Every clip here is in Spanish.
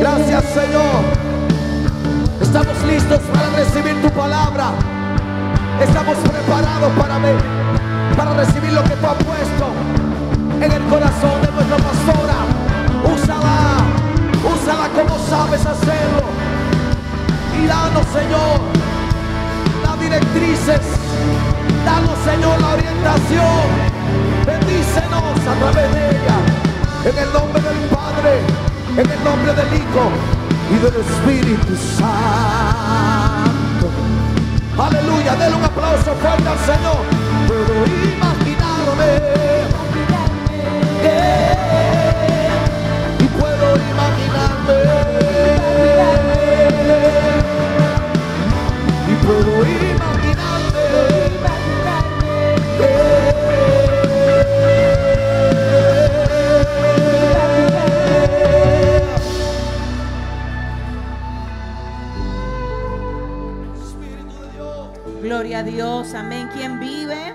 Gracias Señor. Estamos listos para recibir tu palabra. Estamos preparados para ver, para recibir lo que tú has puesto en el corazón de nuestra pastora. Úsala, úsala como sabes hacerlo. Y danos, Señor, las directrices. Danos, Señor, la orientación. Bendícenos a través de ella. En el nombre del Padre, en el nombre del Hijo y del Espíritu Santo. Aleluya, denle un aplauso fuerte al Señor. Puedo imaginarme y puedo imaginarme y puedo imaginarme Gloria a Dios, amén. ¿Quién vive?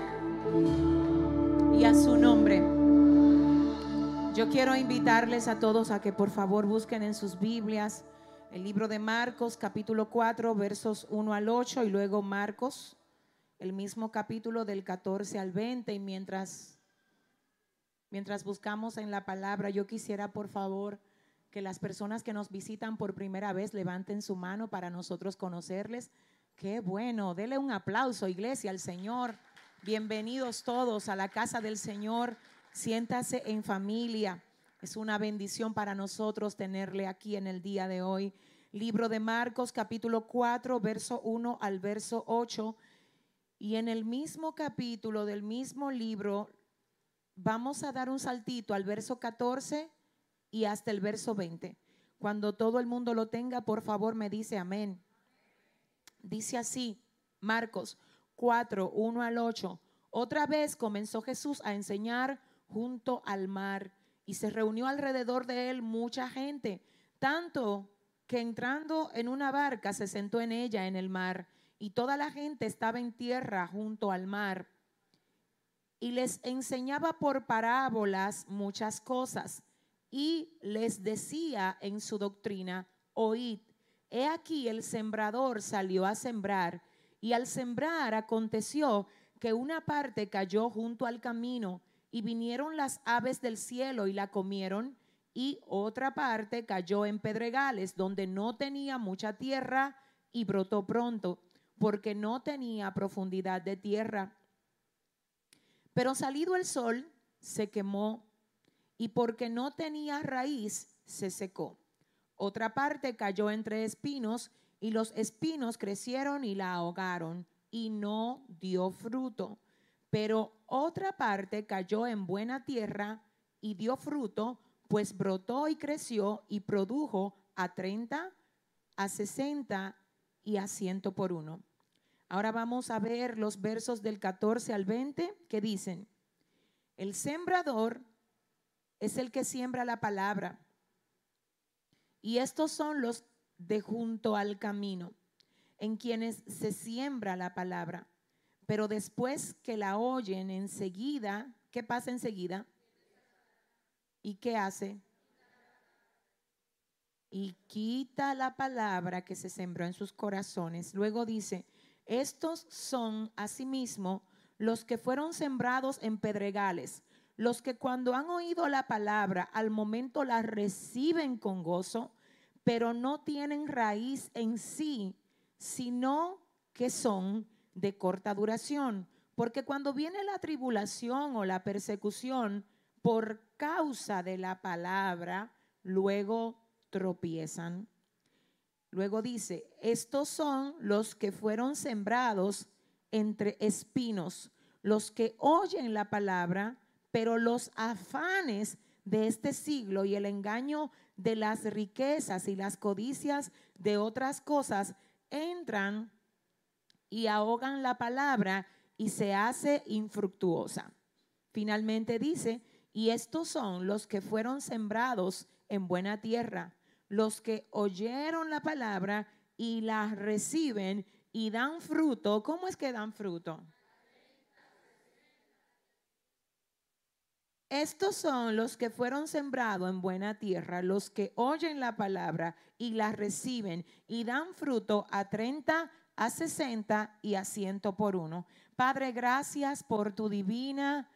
Y a su nombre. Yo quiero invitarles a todos a que por favor busquen en sus Biblias el libro de Marcos, capítulo 4, versos 1 al 8, y luego Marcos, el mismo capítulo del 14 al 20. Y mientras, mientras buscamos en la palabra, yo quisiera por favor que las personas que nos visitan por primera vez levanten su mano para nosotros conocerles. Qué bueno, dele un aplauso, iglesia, al Señor. Bienvenidos todos a la casa del Señor. Siéntase en familia. Es una bendición para nosotros tenerle aquí en el día de hoy. Libro de Marcos, capítulo 4, verso 1 al verso 8. Y en el mismo capítulo del mismo libro, vamos a dar un saltito al verso 14 y hasta el verso 20. Cuando todo el mundo lo tenga, por favor me dice amén. Dice así, Marcos 4, 1 al 8. Otra vez comenzó Jesús a enseñar junto al mar y se reunió alrededor de él mucha gente, tanto que entrando en una barca se sentó en ella en el mar y toda la gente estaba en tierra junto al mar y les enseñaba por parábolas muchas cosas y les decía en su doctrina, oíd, he aquí el sembrador salió a sembrar y al sembrar aconteció que una parte cayó junto al camino y vinieron las aves del cielo y la comieron y otra parte cayó en pedregales donde no tenía mucha tierra y brotó pronto porque no tenía profundidad de tierra. Pero salido el sol, se quemó y porque no tenía raíz, se secó. Otra parte cayó entre espinos y los espinos crecieron y la ahogaron y no dio fruto. Pero otra parte cayó en buena tierra y dio fruto, pues brotó y creció y produjo a 30, a 60 y a ciento por uno. Ahora vamos a ver los versos del 14 al 20 que dicen, el sembrador es el que siembra la palabra. Y estos son los de junto al camino, en quienes se siembra la palabra. Pero después que la oyen enseguida, ¿qué pasa enseguida? ¿Y qué hace? Y quita la palabra que se sembró en sus corazones. Luego dice, estos son asimismo los que fueron sembrados en pedregales, los que cuando han oído la palabra al momento la reciben con gozo, pero no tienen raíz en sí, sino que son de corta duración. Porque cuando viene la tribulación o la persecución por causa de la palabra, luego tropiezan. Luego dice, estos son los que fueron sembrados entre espinos, los que oyen la palabra, pero los afanes de este siglo y el engaño de las riquezas y las codicias de otras cosas entran y ahogan la palabra y se hace infructuosa. Finalmente dice, y estos son los que fueron sembrados en buena tierra, los que oyeron la palabra y la reciben y dan fruto. ¿Cómo es que dan fruto? Estos son los que fueron sembrados en buena tierra, los que oyen la palabra y la reciben y dan fruto a 30, a 60 y a 100 por uno. Padre, gracias por tu divina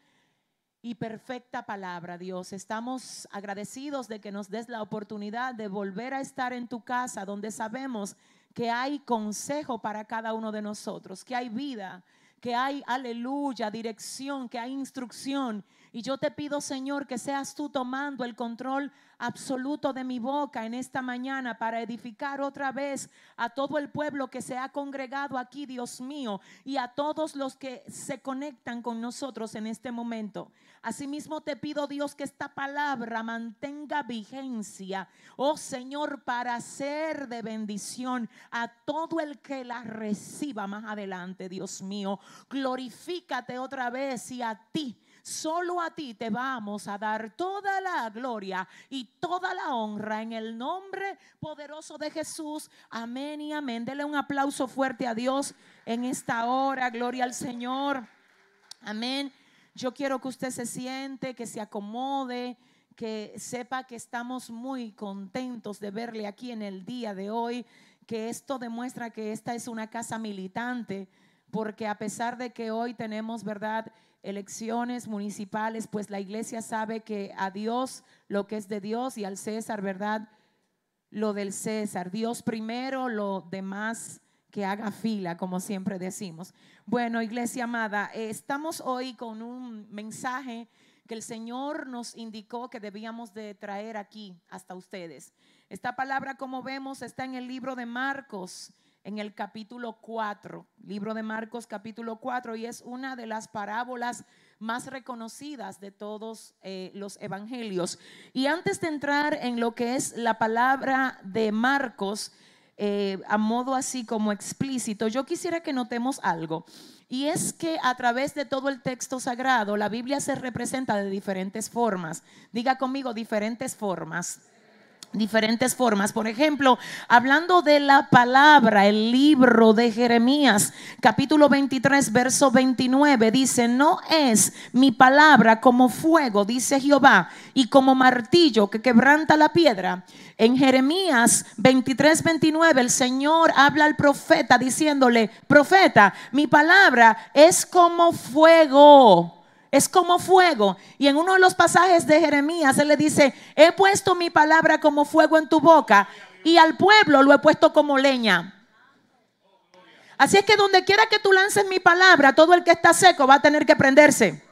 y perfecta palabra, Dios. Estamos agradecidos de que nos des la oportunidad de volver a estar en tu casa, donde sabemos que hay consejo para cada uno de nosotros, que hay vida, que hay, aleluya, dirección, que hay instrucción y yo te pido, Señor, que seas tú tomando el control absoluto de mi boca en esta mañana para edificar otra vez a todo el pueblo que se ha congregado aquí, Dios mío, y a todos los que se conectan con nosotros en este momento. Asimismo te pido, Dios, que esta palabra mantenga vigencia, oh Señor, para ser de bendición a todo el que la reciba más adelante, Dios mío. Glorifícate otra vez y a ti Solo a ti te vamos a dar toda la gloria y toda la honra en el nombre poderoso de Jesús. Amén y amén. Dele un aplauso fuerte a Dios en esta hora. Gloria al Señor. Amén. Yo quiero que usted se siente, que se acomode, que sepa que estamos muy contentos de verle aquí en el día de hoy, que esto demuestra que esta es una casa militante, porque a pesar de que hoy tenemos, ¿verdad? Elecciones municipales, pues la iglesia sabe que a Dios lo que es de Dios y al César, ¿verdad? Lo del César. Dios primero, lo demás que haga fila, como siempre decimos. Bueno, iglesia amada, estamos hoy con un mensaje que el Señor nos indicó que debíamos de traer aquí hasta ustedes. Esta palabra, como vemos, está en el libro de Marcos en el capítulo 4, libro de Marcos capítulo 4, y es una de las parábolas más reconocidas de todos eh, los evangelios. Y antes de entrar en lo que es la palabra de Marcos, eh, a modo así como explícito, yo quisiera que notemos algo. Y es que a través de todo el texto sagrado, la Biblia se representa de diferentes formas. Diga conmigo, diferentes formas diferentes formas. Por ejemplo, hablando de la palabra, el libro de Jeremías, capítulo 23, verso 29, dice, no es mi palabra como fuego, dice Jehová, y como martillo que quebranta la piedra. En Jeremías 23, 29, el Señor habla al profeta diciéndole, profeta, mi palabra es como fuego es como fuego. Y en uno de los pasajes de Jeremías, él le dice, he puesto mi palabra como fuego en tu boca y al pueblo lo he puesto como leña. Así es que donde quiera que tú lances mi palabra, todo el que está seco va a tener que prenderse.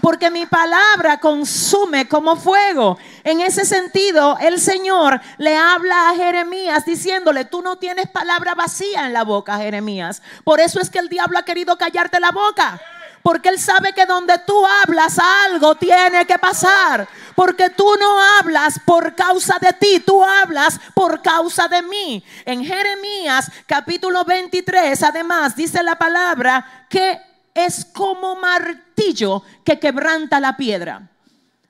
Porque mi palabra consume como fuego. En ese sentido, el Señor le habla a Jeremías diciéndole, tú no tienes palabra vacía en la boca, Jeremías. Por eso es que el diablo ha querido callarte la boca. Porque Él sabe que donde tú hablas algo tiene que pasar. Porque tú no hablas por causa de ti, tú hablas por causa de mí. En Jeremías capítulo 23, además, dice la palabra que es como martillo que quebranta la piedra.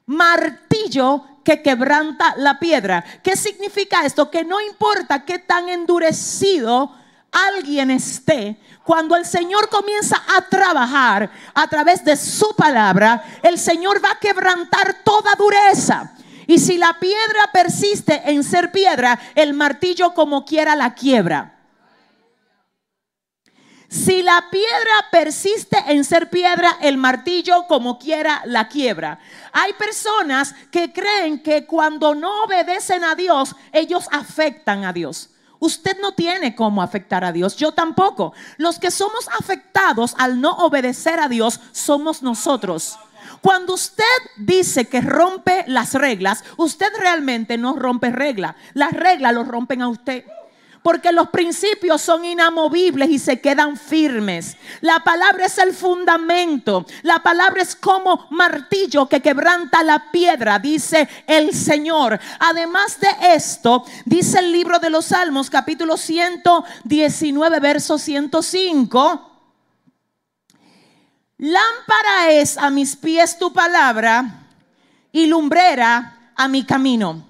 Martillo que quebranta la piedra. ¿Qué significa esto? Que no importa qué tan endurecido alguien esté, cuando el Señor comienza a trabajar a través de su palabra, el Señor va a quebrantar toda dureza. Y si la piedra persiste en ser piedra, el martillo como quiera la quiebra. Si la piedra persiste en ser piedra, el martillo como quiera la quiebra. Hay personas que creen que cuando no obedecen a Dios, ellos afectan a Dios. Usted no tiene cómo afectar a Dios, yo tampoco. Los que somos afectados al no obedecer a Dios somos nosotros. Cuando usted dice que rompe las reglas, usted realmente no rompe reglas. Las reglas lo rompen a usted. Porque los principios son inamovibles y se quedan firmes. La palabra es el fundamento. La palabra es como martillo que quebranta la piedra, dice el Señor. Además de esto, dice el libro de los Salmos, capítulo 119, verso 105. Lámpara es a mis pies tu palabra y lumbrera a mi camino.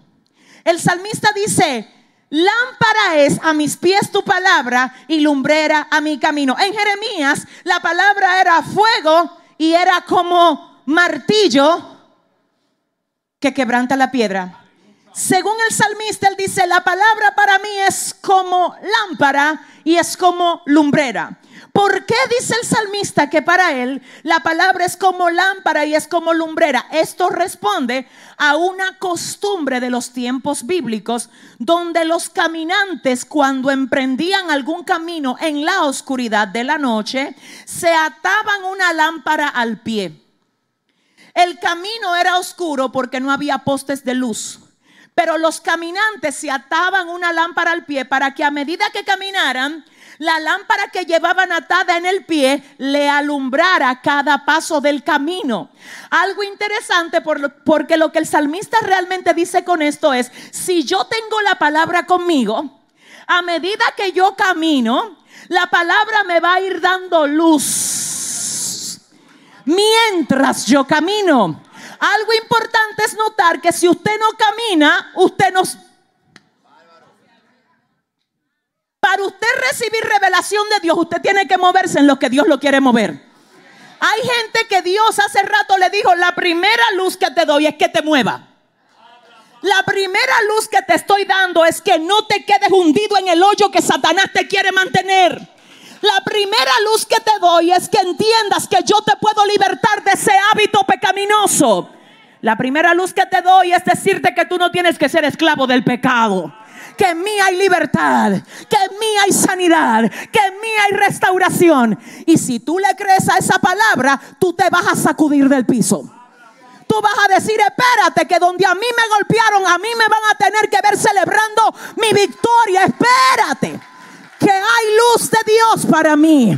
El salmista dice, lámpara es a mis pies tu palabra y lumbrera a mi camino. En Jeremías la palabra era fuego y era como martillo que quebranta la piedra. Según el salmista, él dice, la palabra para mí es como lámpara y es como lumbrera. ¿Por qué dice el salmista que para él la palabra es como lámpara y es como lumbrera? Esto responde a una costumbre de los tiempos bíblicos donde los caminantes cuando emprendían algún camino en la oscuridad de la noche se ataban una lámpara al pie. El camino era oscuro porque no había postes de luz. Pero los caminantes se ataban una lámpara al pie para que a medida que caminaran, la lámpara que llevaban atada en el pie le alumbrara cada paso del camino. Algo interesante porque lo que el salmista realmente dice con esto es, si yo tengo la palabra conmigo, a medida que yo camino, la palabra me va a ir dando luz. Mientras yo camino. Algo importante es notar que si usted no camina, usted no Para usted recibir revelación de Dios, usted tiene que moverse en lo que Dios lo quiere mover. Hay gente que Dios hace rato le dijo, la primera luz que te doy es que te mueva. La primera luz que te estoy dando es que no te quedes hundido en el hoyo que Satanás te quiere mantener. La primera luz que te doy es que entiendas que yo te puedo libertar de ese hábito pecaminoso. La primera luz que te doy es decirte que tú no tienes que ser esclavo del pecado que en mí hay libertad, que en mí hay sanidad, que en mí hay restauración. Y si tú le crees a esa palabra, tú te vas a sacudir del piso. Tú vas a decir, espérate, que donde a mí me golpearon, a mí me van a tener que ver celebrando mi victoria. Espérate, que hay luz de Dios para mí.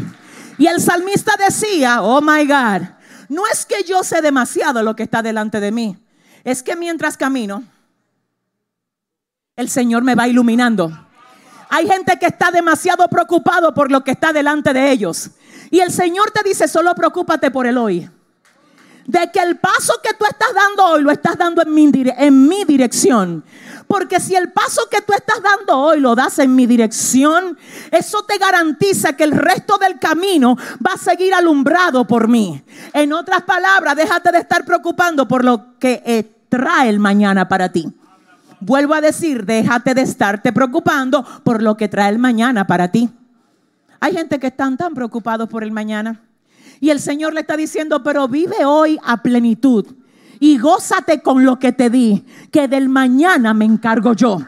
Y el salmista decía, oh my God, no es que yo sé demasiado lo que está delante de mí, es que mientras camino, el Señor me va iluminando. Hay gente que está demasiado preocupado por lo que está delante de ellos. Y el Señor te dice, solo preocúpate por el hoy. De que el paso que tú estás dando hoy lo estás dando en mi, dirección. Porque si el paso que tú estás dando hoy lo das en mi dirección, eso te garantiza que el resto del camino va a seguir alumbrado por mí. En otras palabras, déjate de estar preocupando por lo que eh, trae el mañana para ti. Vuelvo a decir, déjate de estarte preocupando por lo que trae el mañana para ti. Hay gente que están tan preocupados por el mañana. Y el Señor le está diciendo, pero vive hoy a plenitud y gózate con lo que te di, que del mañana me encargo yo.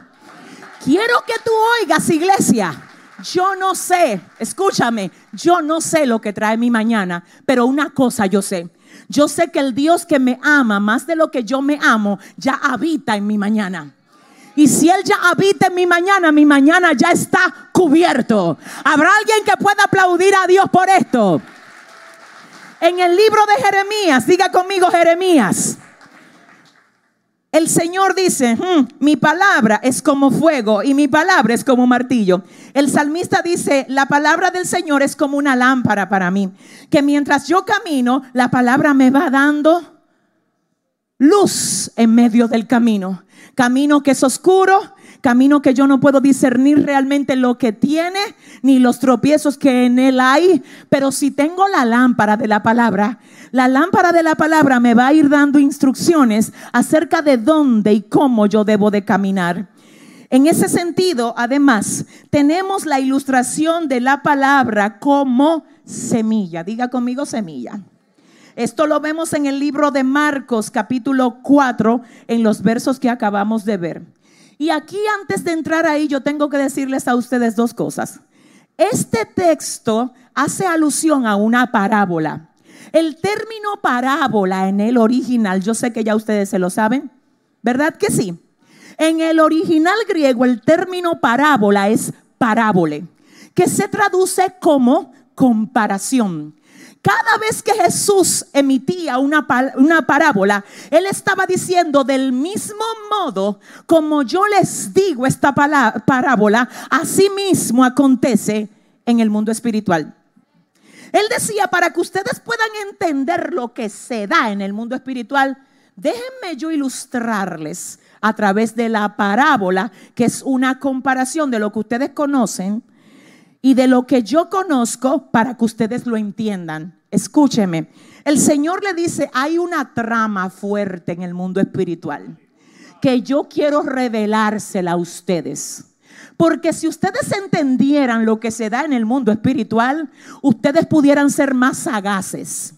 Quiero que tú oigas, iglesia. Yo no sé, escúchame, yo no sé lo que trae mi mañana, pero una cosa yo sé. Yo sé que el Dios que me ama más de lo que yo me amo ya habita en mi mañana. Y si Él ya habita en mi mañana, mi mañana ya está cubierto. ¿Habrá alguien que pueda aplaudir a Dios por esto? En el libro de Jeremías, diga conmigo Jeremías. El Señor dice, hmm, mi palabra es como fuego y mi palabra es como martillo. El salmista dice, la palabra del Señor es como una lámpara para mí, que mientras yo camino, la palabra me va dando luz en medio del camino camino que es oscuro, camino que yo no puedo discernir realmente lo que tiene, ni los tropiezos que en él hay, pero si tengo la lámpara de la palabra, la lámpara de la palabra me va a ir dando instrucciones acerca de dónde y cómo yo debo de caminar. En ese sentido, además, tenemos la ilustración de la palabra como semilla. Diga conmigo semilla. Esto lo vemos en el libro de Marcos capítulo 4, en los versos que acabamos de ver. Y aquí antes de entrar ahí yo tengo que decirles a ustedes dos cosas. Este texto hace alusión a una parábola. El término parábola en el original, yo sé que ya ustedes se lo saben, ¿verdad que sí? En el original griego el término parábola es parábole, que se traduce como comparación. Cada vez que Jesús emitía una, una, parábola, Él estaba diciendo del mismo modo como yo les digo esta parábola, así mismo acontece en el mundo espiritual. Él decía, para que ustedes puedan entender lo que se da en el mundo espiritual, déjenme yo ilustrarles a través de la parábola, que es una comparación de lo que ustedes conocen y de lo que yo conozco para que ustedes lo entiendan. Escúcheme, el Señor le dice, hay una trama fuerte en el mundo espiritual que yo quiero revelársela a ustedes. Porque si ustedes entendieran lo que se da en el mundo espiritual, ustedes pudieran ser más sagaces.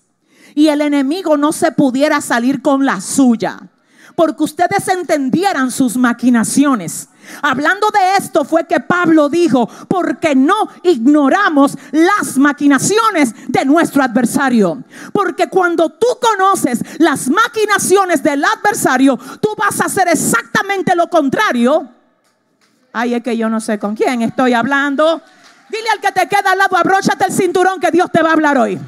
Y el enemigo no se pudiera salir con la suya. Porque ustedes entendieran sus maquinaciones. Hablando de esto fue que Pablo dijo, porque no ignoramos las maquinaciones de nuestro adversario. Porque cuando tú conoces las maquinaciones del adversario, tú vas a hacer exactamente lo contrario. Ay, es que yo no sé con quién estoy hablando. Dile al que te queda al lado, abróchate el cinturón que Dios te va a hablar hoy.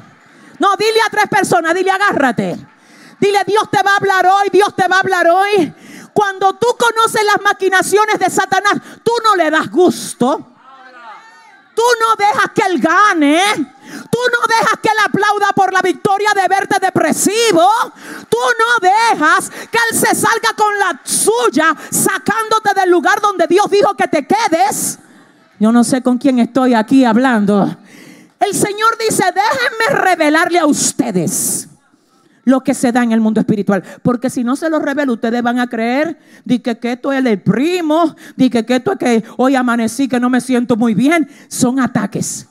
No, dile a tres personas, dile agárrate. Dile, Dios te va a hablar hoy, Dios te va a hablar hoy. Cuando tú conoces las maquinaciones de Satanás, tú no le das gusto. Tú no dejas que él gane. Tú no dejas que él aplauda por la victoria de verte depresivo. Tú no dejas que él se salga con la suya sacándote del lugar donde Dios dijo que te quedes. Yo no sé con quién estoy aquí hablando. El Señor dice, déjenme revelarle a ustedes lo que se da en el mundo espiritual. Porque si no se lo revela, ustedes van a creer de que, esto es el primo, de que, esto es que hoy amanecí, que no me siento muy bien. Son ataques.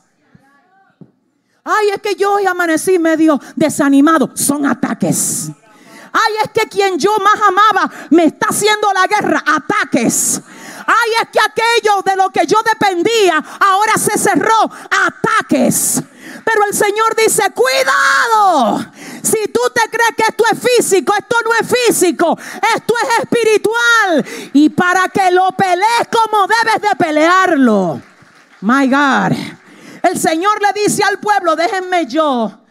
Ay, es que yo hoy amanecí medio desanimado. Son ataques. Ay, es que quien yo más amaba me está haciendo la guerra. Ataques. Ay, es que aquello de lo que yo dependía ahora se cerró. Ataques. Pero el Señor dice, cuidado. Si tú te crees que esto es físico, esto no es físico, esto es espiritual. Y para que lo pelees como debes de pelearlo. My God. El Señor le dice al pueblo, déjenme yo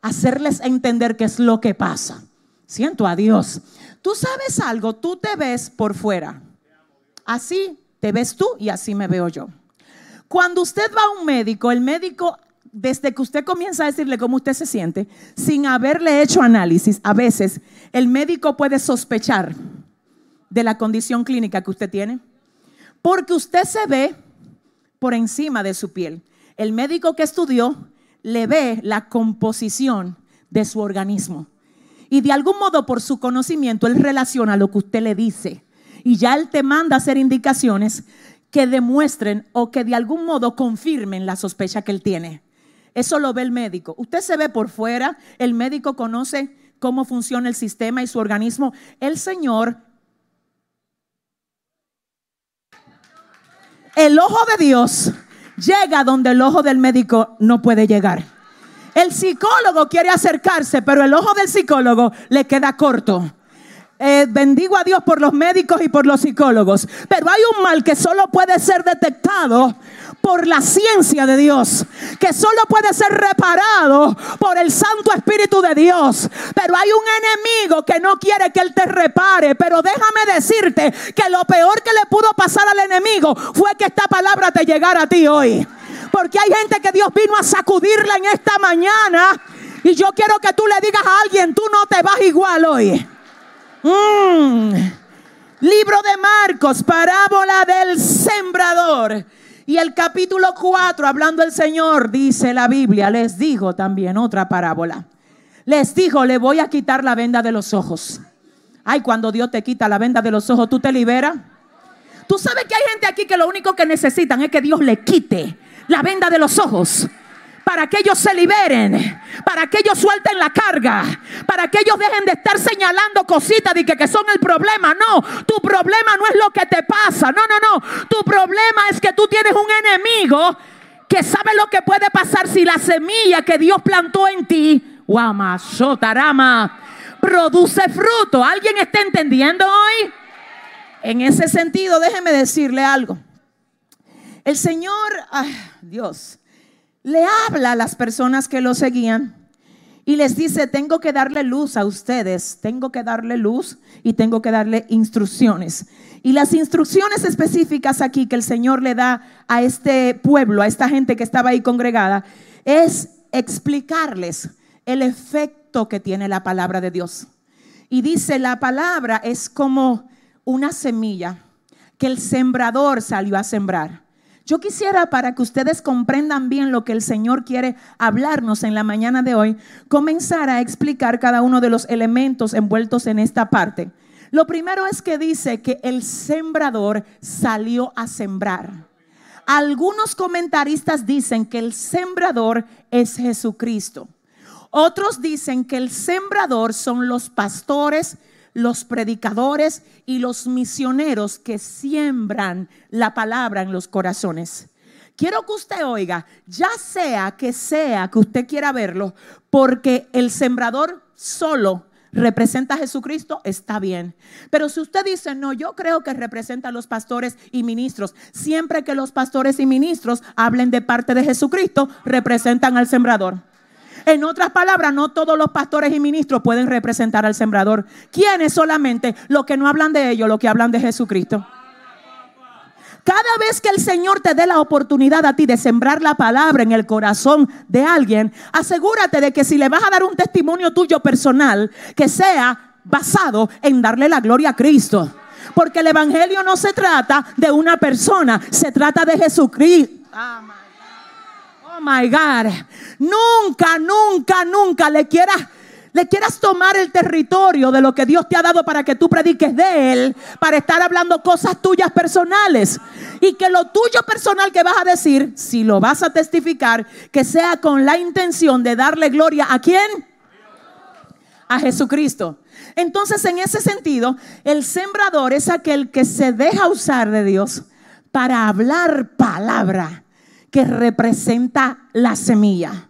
hacerles entender qué es lo que pasa. Siento a Dios. Tú sabes algo, tú te ves por fuera. Así te ves tú y así me veo yo. Cuando usted va a un médico, el médico, desde que usted comienza a decirle cómo usted se siente, sin haberle hecho análisis, a veces el médico puede sospechar de la condición clínica que usted tiene. Porque usted se ve por encima de su piel. El médico que estudió le ve la composición de su organismo. Y de algún modo por su conocimiento, él relaciona lo que usted le dice y ya Él te manda a hacer indicaciones que demuestren o que de algún modo confirmen la sospecha que Él tiene. Eso lo ve el médico. Usted se ve por fuera, el médico conoce cómo funciona el sistema y su organismo. El Señor, el ojo de Dios llega donde el ojo del médico no puede llegar. El psicólogo quiere acercarse, pero el ojo del psicólogo le queda corto. Eh, bendigo a Dios por los médicos y por los psicólogos. Pero hay un mal que solo puede ser detectado por la ciencia de Dios, que solo puede ser reparado por el Santo Espíritu de Dios. Pero hay un enemigo que no quiere que Él te repare. Pero déjame decirte que lo peor que le pudo pasar al enemigo fue que esta palabra te llegara a ti hoy. Porque hay gente que Dios vino a sacudirla en esta mañana. Y yo quiero que tú le digas a alguien, tú no te vas igual hoy. Mm. Libro de Marcos, parábola del sembrador. Y el capítulo 4, hablando el Señor, dice la Biblia, les dijo también otra parábola. Les dijo, le voy a quitar la venda de los ojos. Ay, cuando Dios te quita la venda de los ojos, ¿tú te liberas? Tú sabes que hay gente aquí que lo único que necesitan es que Dios le quite la venda de los ojos para que ellos se liberen, para que ellos suelten la carga, para que ellos dejen de estar señalando cositas de que, que son el problema. No, tu problema no es lo que te pasa. No, no, no. Tu problema es que tú tienes un enemigo que sabe lo que puede pasar si la semilla que Dios plantó en ti, guama, sotarama, produce fruto. ¿Alguien está entendiendo hoy? En ese sentido, déjeme decirle algo. El Señor, ay, Dios, le habla a las personas que lo seguían y les dice, tengo que darle luz a ustedes, tengo que darle luz y tengo que darle instrucciones. Y las instrucciones específicas aquí que el Señor le da a este pueblo, a esta gente que estaba ahí congregada, es explicarles el efecto que tiene la palabra de Dios. Y dice, la palabra es como una semilla que el sembrador salió a sembrar. Yo quisiera para que ustedes comprendan bien lo que el Señor quiere hablarnos en la mañana de hoy, comenzar a explicar cada uno de los elementos envueltos en esta parte. Lo primero es que dice que el sembrador salió a sembrar. Algunos comentaristas dicen que el sembrador es Jesucristo. Otros dicen que el sembrador son los pastores, los predicadores y los misioneros que siembran la palabra en los corazones. Quiero que usted oiga, ya sea que sea que usted quiera verlo, porque el sembrador solo representa a Jesucristo, está bien. Pero si usted dice, no, yo creo que representa a los pastores y ministros, siempre que los pastores y ministros hablen de parte de Jesucristo, representan al sembrador. En otras palabras, no todos los pastores y ministros pueden representar al sembrador. ¿Quiénes solamente? Los que no hablan de ellos, los que hablan de Jesucristo. Cada vez que el Señor te dé la oportunidad a ti de sembrar la palabra en el corazón de alguien, asegúrate de que si le vas a dar un testimonio tuyo personal, que sea basado en darle la gloria a Cristo. Porque el Evangelio no se trata de una persona, se trata de Jesucristo. Oh Nunca, nunca, nunca le quieras le quieras tomar el territorio de lo que Dios te ha dado para que tú prediques de Él, para estar hablando cosas tuyas personales. Y que lo tuyo personal que vas a decir, si lo vas a testificar, que sea con la intención de darle gloria a quién? A Jesucristo. Entonces, en ese sentido, el sembrador es aquel que se deja usar de Dios para hablar palabra que representa la semilla.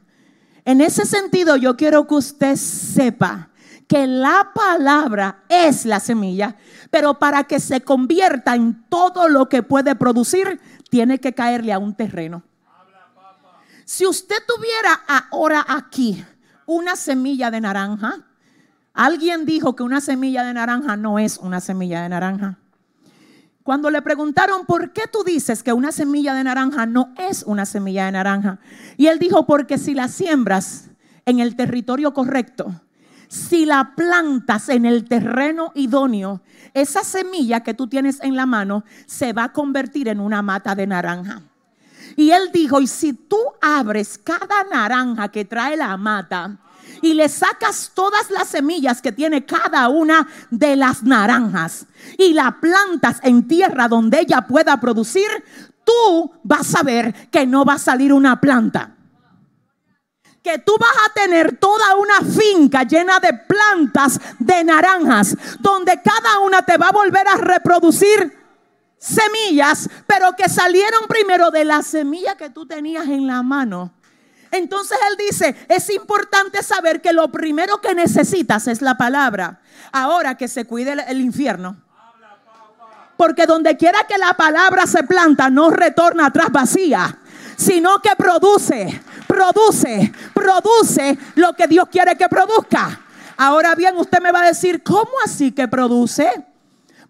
En ese sentido, yo quiero que usted sepa que la palabra es la semilla, pero para que se convierta en todo lo que puede producir, tiene que caerle a un terreno. Si usted tuviera ahora aquí una semilla de naranja, alguien dijo que una semilla de naranja no es una semilla de naranja. Cuando le preguntaron, ¿por qué tú dices que una semilla de naranja no es una semilla de naranja? Y él dijo, porque si la siembras en el territorio correcto, si la plantas en el terreno idóneo, esa semilla que tú tienes en la mano se va a convertir en una mata de naranja. Y él dijo, y si tú abres cada naranja que trae la mata, y le sacas todas las semillas que tiene cada una de las naranjas y la plantas en tierra donde ella pueda producir, tú vas a ver que no va a salir una planta. Que tú vas a tener toda una finca llena de plantas de naranjas, donde cada una te va a volver a reproducir semillas, pero que salieron primero de la semilla que tú tenías en la mano entonces él dice, es importante saber que lo primero que necesitas es la palabra. Ahora que se cuide el, infierno. Porque donde quiera que la palabra se planta, no retorna atrás vacía, sino que produce, produce, produce lo que Dios quiere que produzca. Ahora bien, usted me va a decir, ¿cómo así que produce?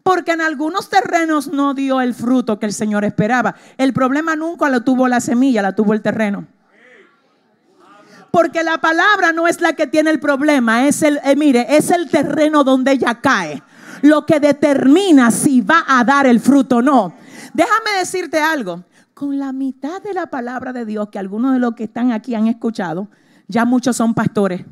Porque en algunos terrenos no dio el fruto que el Señor esperaba. El problema nunca lo tuvo la semilla, la tuvo el terreno. Porque la palabra no es la que tiene el problema, es el, eh, mire, es el terreno donde ella cae. Lo que determina si va a dar el fruto o no. Déjame decirte algo. Con la mitad de la palabra de Dios que algunos de los que están aquí han escuchado, ya muchos son pastores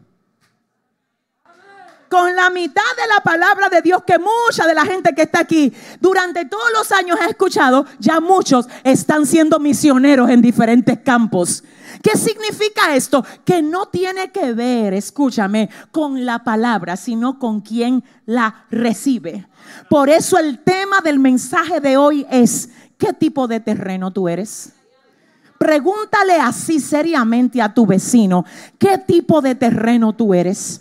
con la mitad de la palabra de Dios que mucha de la gente que está aquí durante todos los años ha escuchado, ya muchos están siendo misioneros en diferentes campos. ¿Qué significa esto? Que no tiene que ver, escúchame, con la palabra, sino con quien la recibe. Por eso el tema del mensaje de hoy es, ¿qué tipo de terreno tú eres? Pregúntale así seriamente a tu vecino, ¿qué tipo de terreno tú eres?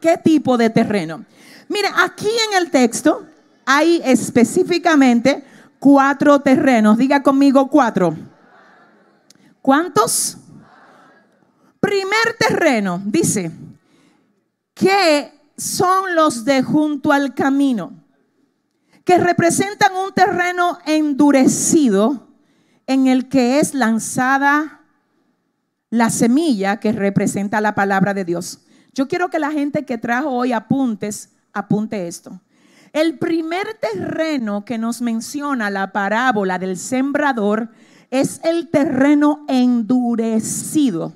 ¿Qué tipo de terreno? Mire, aquí en el texto hay específicamente cuatro terrenos. Diga conmigo cuatro. ¿Cuántos? Primer terreno, dice, que son los de junto al camino, que representan un terreno endurecido en el que es lanzada la semilla que representa la palabra de Dios. Yo quiero que la gente que trajo hoy apuntes, apunte esto. El primer terreno que nos menciona la parábola del sembrador es el terreno endurecido,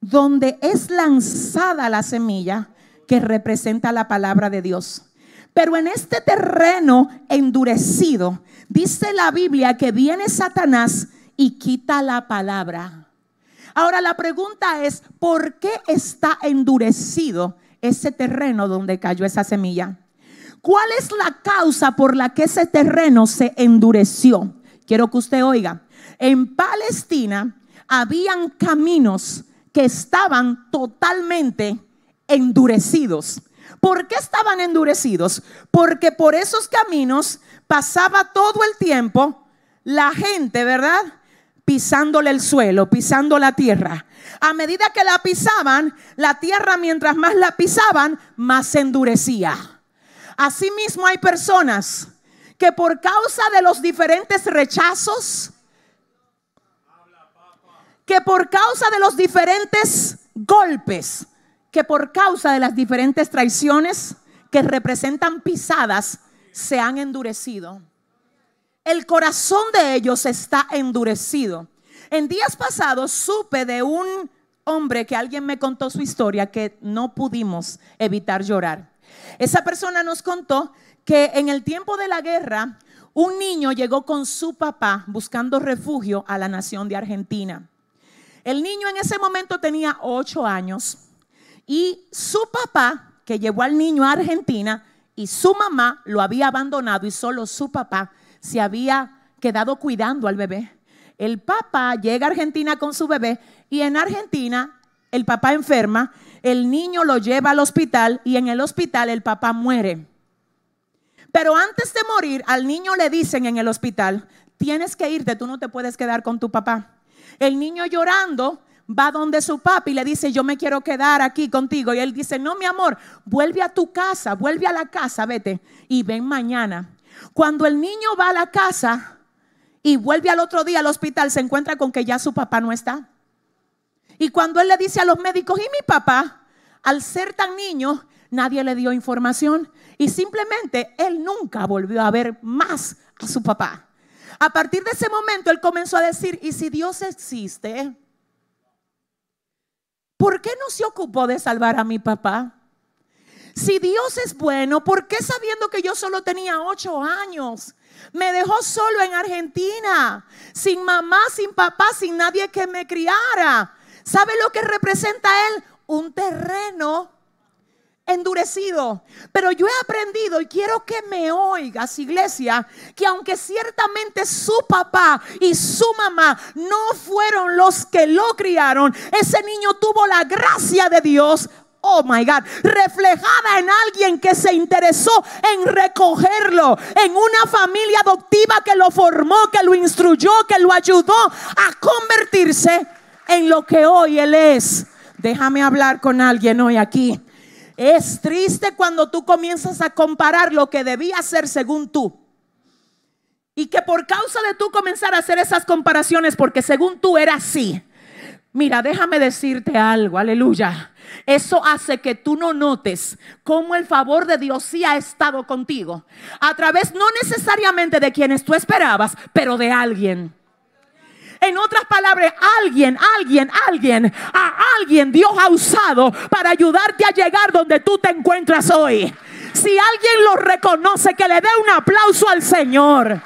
donde es lanzada la semilla que representa la palabra de Dios. Pero en este terreno endurecido, dice la Biblia que viene Satanás y quita la palabra. Ahora la pregunta es, ¿por qué está endurecido ese terreno donde cayó esa semilla? ¿Cuál es la causa por la que ese terreno se endureció? Quiero que usted oiga. En Palestina habían caminos que estaban totalmente endurecidos. ¿Por qué estaban endurecidos? Porque por esos caminos pasaba todo el tiempo la gente, ¿verdad? Pisándole el suelo, pisando la tierra. A medida que la pisaban, la tierra mientras más la pisaban, más se endurecía. Asimismo hay personas que por causa de los diferentes rechazos, que por causa de los diferentes golpes, que por causa de las diferentes traiciones que representan pisadas, se han endurecido. El corazón de ellos está endurecido. En días pasados supe de un hombre que alguien me contó su historia que no pudimos evitar llorar. Esa persona nos contó que en el tiempo de la guerra un niño llegó con su papá buscando refugio a la nación de Argentina. El niño en ese momento tenía ocho años y su papá, que llevó al niño a Argentina, y su mamá lo había abandonado y solo su papá se había quedado cuidando al bebé. El papá llega a Argentina con su bebé y en Argentina el papá enferma, el niño lo lleva al hospital y en el hospital el papá muere. Pero antes de morir, al niño le dicen en el hospital, tienes que irte, tú no te puedes quedar con tu papá. El niño llorando va donde su papi y le dice, yo me quiero quedar aquí contigo. Y él dice, no, mi amor, vuelve a tu casa, vuelve a la casa, vete y ven mañana. Cuando el niño va a la casa y vuelve al otro día al hospital, se encuentra con que ya su papá no está. Y cuando él le dice a los médicos, ¿y mi papá? Al ser tan niño, nadie le dio información y simplemente él nunca volvió a ver más a su papá. A partir de ese momento él comenzó a decir, ¿y si Dios existe? ¿por qué no se ocupó de salvar a mi papá? Si Dios es bueno, ¿por qué sabiendo que yo solo tenía ocho años? Me dejó solo en Argentina, sin mamá, sin papá, sin nadie que me criara. ¿Sabe lo que representa él? Un terreno endurecido. Pero yo he aprendido y quiero que me oigas, iglesia, que aunque ciertamente su papá y su mamá no fueron los que lo criaron, ese niño tuvo la gracia de Dios oh my God, reflejada en alguien que se interesó en recogerlo, en una familia adoptiva que lo formó, que lo instruyó, que lo ayudó a convertirse en lo que hoy él es. Déjame hablar con alguien hoy aquí. Es triste cuando tú comienzas a comparar lo que debía ser según tú. Y que por causa de tú comenzar a hacer esas comparaciones, porque según tú era así. Mira, déjame decirte algo, aleluya. Eso hace que tú no notes cómo el favor de Dios sí ha estado contigo. A través no necesariamente de quienes tú esperabas, pero de alguien. En otras palabras, alguien, alguien, alguien, a alguien Dios ha usado para ayudarte a llegar donde tú te encuentras hoy. Si alguien lo reconoce, que le dé un aplauso al Señor.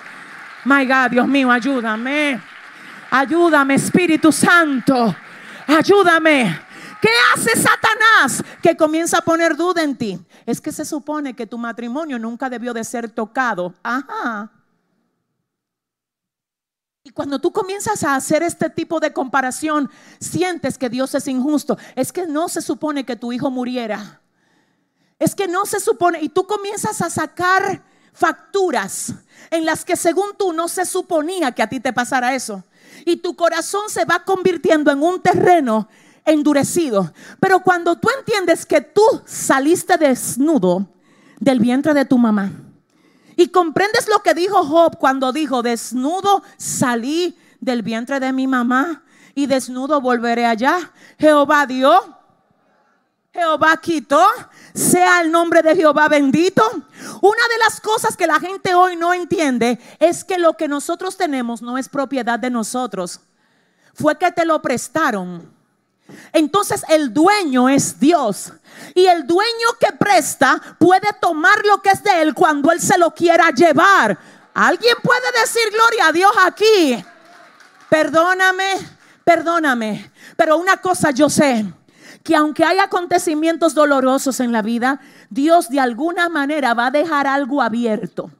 My God, Dios mío, ayúdame. Ayúdame, Espíritu Santo. Ayúdame. ¿Qué hace Satanás? Que comienza a poner duda en ti. Es que se supone que tu matrimonio nunca debió de ser tocado. Ajá. Y cuando tú comienzas a hacer este tipo de comparación, sientes que Dios es injusto. Es que no se supone que tu hijo muriera. Es que no se supone. Y tú comienzas a sacar facturas en las que según tú no se suponía que a ti te pasara eso. Y tu corazón se va convirtiendo en un terreno endurecido. Pero cuando tú entiendes que tú saliste desnudo del vientre de tu mamá y comprendes lo que dijo Job cuando dijo, desnudo salí del vientre de mi mamá y desnudo volveré allá. Jehová dio, Jehová quitó, sea el nombre de Jehová bendito. Una de las cosas que la gente hoy no entiende es que lo que nosotros tenemos no es propiedad de nosotros. Fue que te lo prestaron. Entonces el dueño es Dios. Y el dueño que presta puede tomar lo que es de él cuando él se lo quiera llevar. ¿Alguien puede decir gloria a Dios aquí? Perdóname, perdóname. Pero una cosa yo sé que aunque hay acontecimientos dolorosos en la vida, Dios de alguna manera va a dejar algo abierto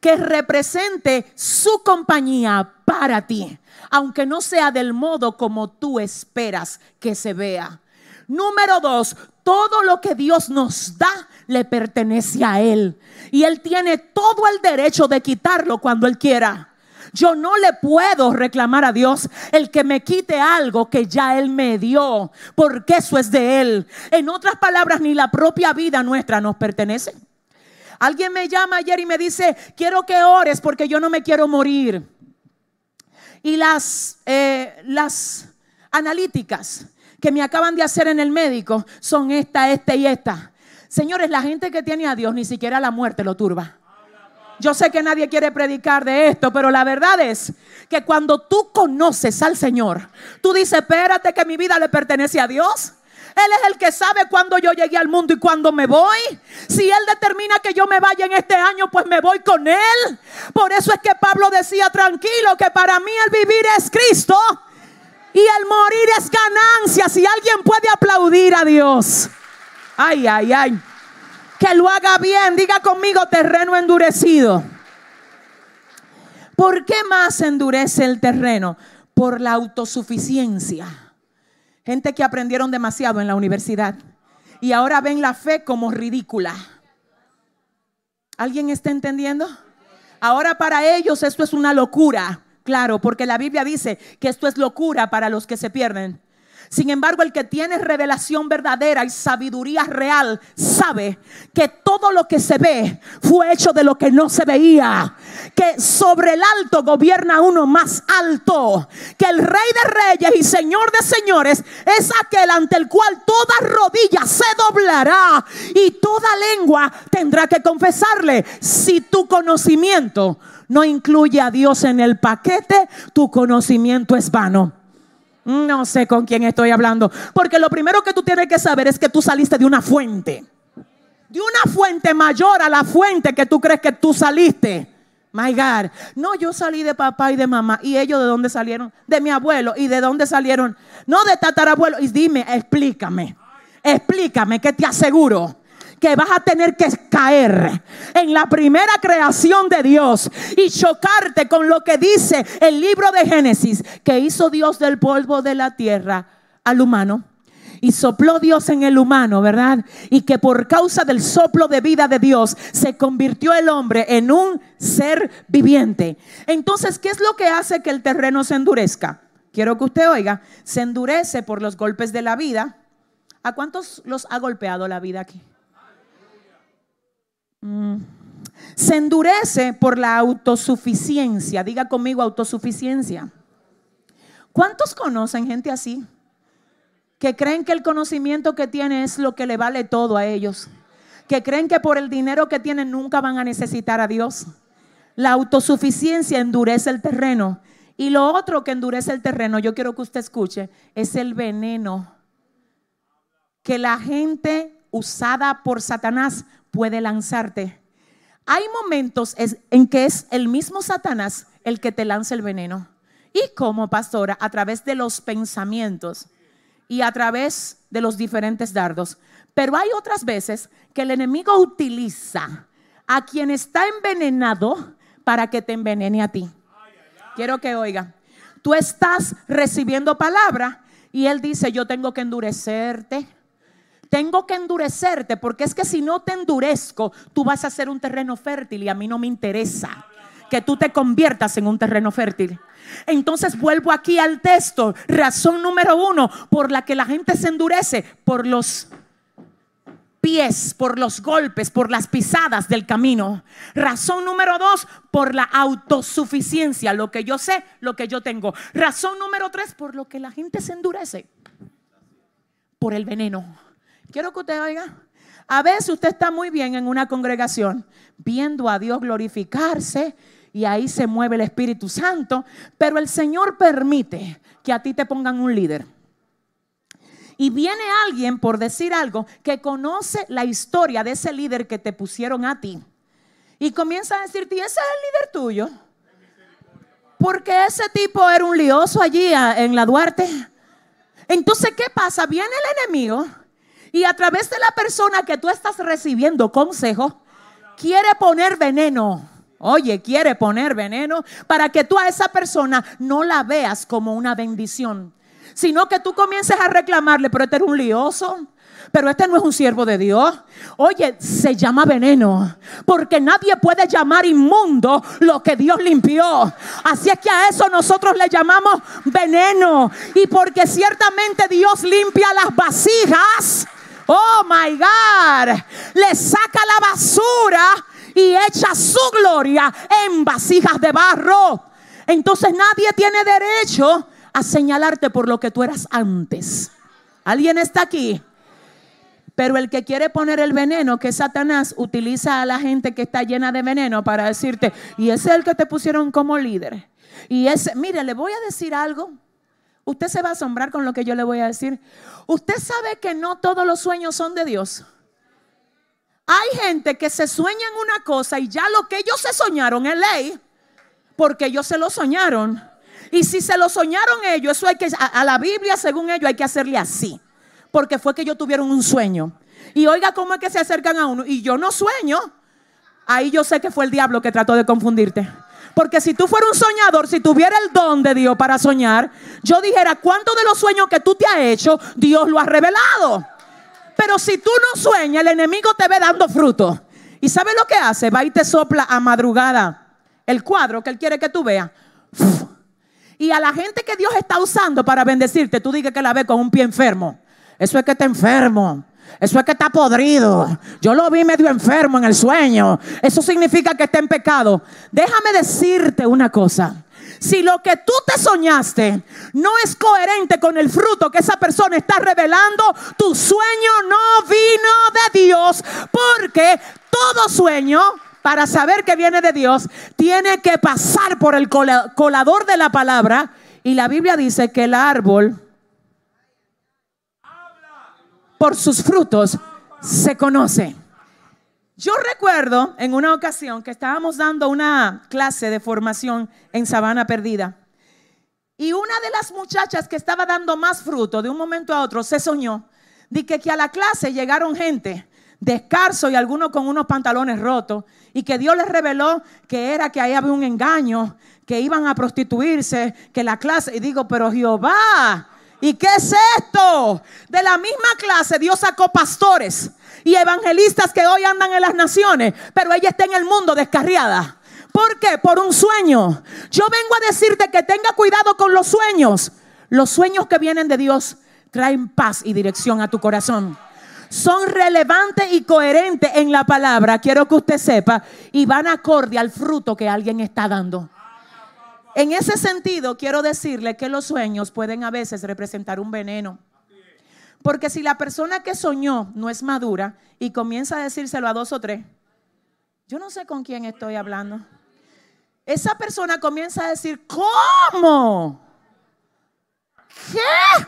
que represente su compañía para ti, aunque no sea del modo como tú esperas que se vea. Número dos, todo lo que Dios nos da le pertenece a Él. Y Él tiene todo el derecho de quitarlo cuando Él quiera. Yo no le puedo reclamar a Dios el que me quite algo que ya Él me dio, porque eso es de Él. En otras palabras, ni la propia vida nuestra nos pertenece. Alguien me llama ayer y me dice, quiero que ores porque yo no me quiero morir. Y las, eh, las analíticas que me acaban de hacer en el médico son esta, esta y esta. Señores, la gente que tiene a Dios ni siquiera la muerte lo turba. Yo sé que nadie quiere predicar de esto, pero la verdad es que cuando tú conoces al Señor, tú dices, espérate que mi vida le pertenece a Dios. Él es el que sabe cuándo yo llegué al mundo y cuándo me voy. Si Él determina que yo me vaya en este año, pues me voy con Él. Por eso es que Pablo decía, tranquilo, que para mí el vivir es Cristo y el morir es ganancia. Si alguien puede aplaudir a Dios. Ay, ay, ay que lo haga bien. Diga conmigo terreno endurecido. ¿Por qué más endurece el terreno? Por la autosuficiencia. Gente que aprendieron demasiado en la universidad y ahora ven la fe como ridícula. ¿Alguien está entendiendo? Ahora para ellos esto es una locura. Claro, porque la Biblia dice que esto es locura para los que se pierden. Sin embargo, el que tiene revelación verdadera y sabiduría real sabe que todo lo que se ve fue hecho de lo que no se veía. Que sobre el alto gobierna uno más alto. Que el rey de reyes y señor de señores es aquel ante el cual toda rodilla se doblará y toda lengua tendrá que confesarle. Si tu conocimiento no incluye a Dios en el paquete, tu conocimiento es vano. No sé con quién estoy hablando. Porque lo primero que tú tienes que saber es que tú saliste de una fuente. De una fuente mayor a la fuente que tú crees que tú saliste. My God. No, yo salí de papá y de mamá. ¿Y ellos de dónde salieron? De mi abuelo. ¿Y de dónde salieron? No de tatarabuelo. Y dime, explícame. Explícame que te aseguro que vas a tener que caer en la primera creación de Dios y chocarte con lo que dice el libro de Génesis, que hizo Dios del polvo de la tierra al humano. Y sopló Dios en el humano, ¿verdad? Y que por causa del soplo de vida de Dios se convirtió el hombre en un ser viviente. Entonces, ¿qué es lo que hace que el terreno se endurezca? Quiero que usted oiga, se endurece por los golpes de la vida. ¿A cuántos los ha golpeado la vida aquí? Mm. Se endurece por la autosuficiencia. Diga conmigo autosuficiencia. ¿Cuántos conocen gente así? Que creen que el conocimiento que tiene es lo que le vale todo a ellos. Que creen que por el dinero que tienen nunca van a necesitar a Dios. La autosuficiencia endurece el terreno. Y lo otro que endurece el terreno, yo quiero que usted escuche, es el veneno que la gente usada por Satanás puede lanzarte. Hay momentos en que es el mismo Satanás el que te lanza el veneno. Y como pastora, a través de los pensamientos y a través de los diferentes dardos. Pero hay otras veces que el enemigo utiliza a quien está envenenado para que te envenene a ti. Quiero que oiga, tú estás recibiendo palabra y él dice, yo tengo que endurecerte, tengo que endurecerte porque es que si no te endurezco, tú vas a ser un terreno fértil y a mí no me interesa que tú te conviertas en un terreno fértil. Entonces vuelvo aquí al texto. Razón número uno por la que la gente se endurece por los pies, por los golpes, por las pisadas del camino. Razón número dos, por la autosuficiencia, lo que yo sé, lo que yo tengo. Razón número tres, por lo que la gente se endurece, por el veneno. Quiero que usted oiga. A veces usted está muy bien en una congregación, viendo a Dios glorificarse y ahí se mueve el Espíritu Santo, pero el Señor permite que a ti te pongan un líder y viene alguien, por decir algo, que conoce la historia de ese líder que te pusieron a ti. Y comienza a decirte, ¿y ese es el líder tuyo? Porque ese tipo era un lioso allí en la Duarte. Entonces, ¿qué pasa? Viene el enemigo y a través de la persona que tú estás recibiendo consejo, quiere poner veneno. Oye, quiere poner veneno para que tú a esa persona no la veas como una bendición, sino que tú comiences a reclamarle, pero este es un lioso. Pero este no es un siervo de Dios. Oye, se llama veneno. Porque nadie puede llamar inmundo lo que Dios limpió. Así es que a eso nosotros le llamamos veneno. Y porque ciertamente Dios limpia las vasijas. Oh my God. Le saca la basura y echa su gloria en vasijas de barro. Entonces nadie tiene derecho a señalarte por lo que tú eras antes. ¿Alguien está aquí? Pero el que quiere poner el veneno, que Satanás utiliza a la gente que está llena de veneno para decirte, y ese es el que te pusieron como líder. Y ese, mire, le voy a decir algo. Usted se va a asombrar con lo que yo le voy a decir. Usted sabe que no todos los sueños son de Dios. Hay gente que se sueña en una cosa y ya lo que ellos se soñaron es ley, porque ellos se lo soñaron. Y si se lo soñaron ellos, eso hay que, a, la Biblia, según ellos, hay que hacerle así. Porque fue que ellos tuvieron un sueño. Y oiga cómo es que se acercan a uno. Y yo no sueño. Ahí yo sé que fue el diablo que trató de confundirte. Porque si tú fueras un soñador, si tuviera el don de Dios para soñar, yo dijera, ¿cuántos de los sueños que tú te has hecho, Dios lo ha revelado? Pero si tú no sueñas, el enemigo te ve dando fruto. ¿Y sabe lo que hace? Va y te sopla a madrugada el cuadro que él quiere que tú veas. Y a la gente que Dios está usando para bendecirte, tú digas que la ve con un pie enfermo. Eso es que está enfermo. Eso es que está podrido. Yo lo vi medio enfermo en el sueño. Eso significa que está en pecado. Déjame decirte una cosa. Si lo que tú te soñaste no es coherente con el fruto que esa persona está revelando, tu sueño no vino de Dios. Porque todo sueño para saber que viene de Dios, tiene que pasar por el colador de la palabra. Y la Biblia dice que el árbol, por sus frutos, se conoce. Yo recuerdo en una ocasión que estábamos dando una clase de formación en Sabana Perdida. Y una de las muchachas que estaba dando más fruto de un momento a otro se soñó de que, que a la clase llegaron gente descalzo y algunos con unos pantalones rotos y que Dios les reveló que era que ahí había un engaño, que iban a prostituirse, que la clase, y digo, pero Jehová, ¿y qué es esto? De la misma clase Dios sacó pastores y evangelistas que hoy andan en las naciones, pero ella está en el mundo descarriada. ¿Por qué? Por un sueño. Yo vengo a decirte que tenga cuidado con los sueños. Los sueños que vienen de Dios traen paz y dirección a tu corazón son relevantes y coherentes en la palabra, quiero que usted sepa, y van acorde al fruto que alguien está dando. En ese sentido, quiero decirle que los sueños pueden a veces representar un veneno. Porque si la persona que soñó no es madura y comienza a decírselo a dos o tres, yo no sé con quién estoy hablando. Esa persona comienza a decir, ¿cómo? ¿Qué?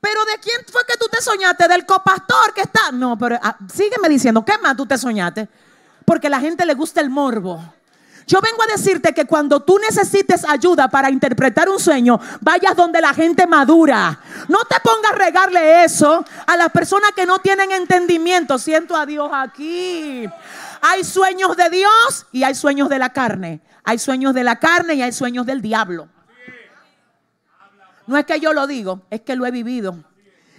Pero ¿de quién fue que tú te soñaste? Del copastor que está. No, pero ah, sígueme diciendo, ¿qué más tú te soñaste? Porque a la gente le gusta el morbo. Yo vengo a decirte que cuando tú necesites ayuda para interpretar un sueño, vayas donde la gente madura. No te pongas a regarle eso a las personas que no tienen entendimiento. Siento a Dios aquí. Hay sueños de Dios y hay sueños de la carne. Hay sueños de la carne y hay sueños del diablo. No es que yo lo digo, es que lo he vivido.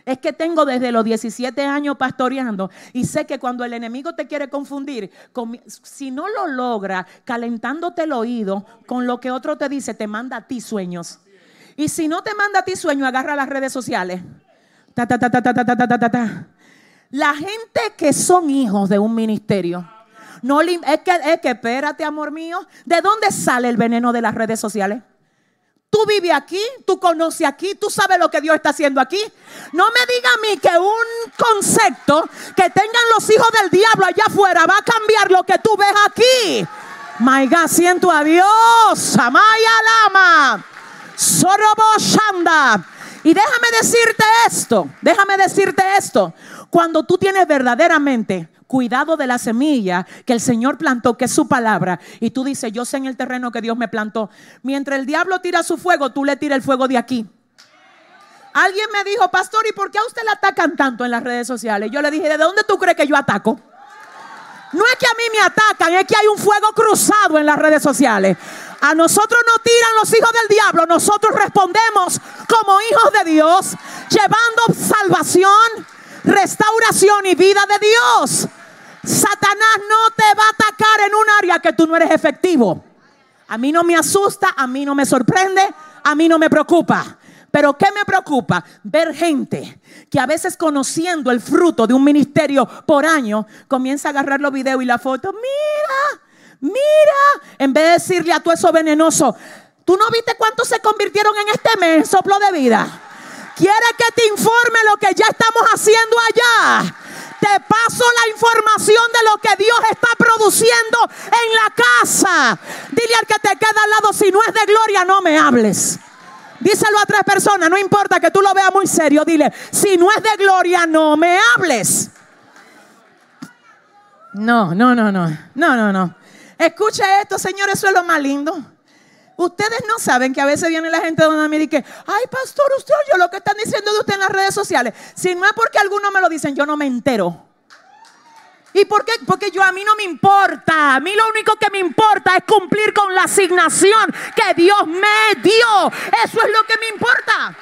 Es que tengo desde los 17 años pastoreando y sé que cuando el enemigo te quiere confundir, si no lo logra calentándote el oído con lo que otro te dice, te manda a ti sueños. Y si no te manda a ti sueños, agarra las redes sociales. La gente que son hijos de un ministerio, es que, es que espérate, amor mío, ¿de dónde sale el veneno de las redes sociales? Tú vives aquí, tú conoces aquí, tú sabes lo que Dios está haciendo aquí. No me diga a mí que un concepto que tengan los hijos del diablo allá afuera va a cambiar lo que tú ves aquí. My God, siento a Dios. Amaya Lama. Sorobo Shanda. Y déjame decirte esto, déjame decirte esto. Cuando tú tienes verdaderamente cuidado de la semilla que el Señor plantó, que es su palabra, y tú dices, yo sé en el terreno que Dios me plantó. Mientras el diablo tira su fuego, tú le tiras el fuego de aquí. Alguien me dijo, pastor, ¿y por qué a usted le atacan tanto en las redes sociales? Yo le dije, ¿de dónde tú crees que yo ataco? No es que a mí me atacan, es que hay un fuego cruzado en las redes sociales. A nosotros no tiran los hijos del diablo, nosotros respondemos como hijos de Dios, llevando salvación, restauración y vida de Dios. Satanás no te va a atacar en un área que tú no eres efectivo. A mí no me asusta, a mí no me sorprende, a mí no me preocupa. Pero ¿qué me preocupa? Ver gente que a veces conociendo el fruto de un ministerio por año, comienza a agarrar los videos y la foto. Mira, mira, en vez de decirle a tú eso venenoso, ¿tú no viste cuántos se convirtieron en este mes, soplo de vida? Quiere que te informe lo que ya estamos haciendo allá. Te paso la información de lo que Dios está produciendo en la casa. Dile al que te queda al lado, si no es de gloria, no me hables. Díselo a tres personas, no importa que tú lo veas muy serio, dile, si no es de gloria, no me hables. No, no, no, no, no, no, no. Escucha esto, señores, eso es lo más lindo. Ustedes no saben que a veces viene la gente donde me dice, ay pastor, usted oye lo que están diciendo de usted en las redes sociales. Si no es porque algunos me lo dicen, yo no me entero. ¿Y por qué? Porque yo a mí no me importa. A mí lo único que me importa es cumplir con la asignación que Dios me dio. Eso es lo que me importa.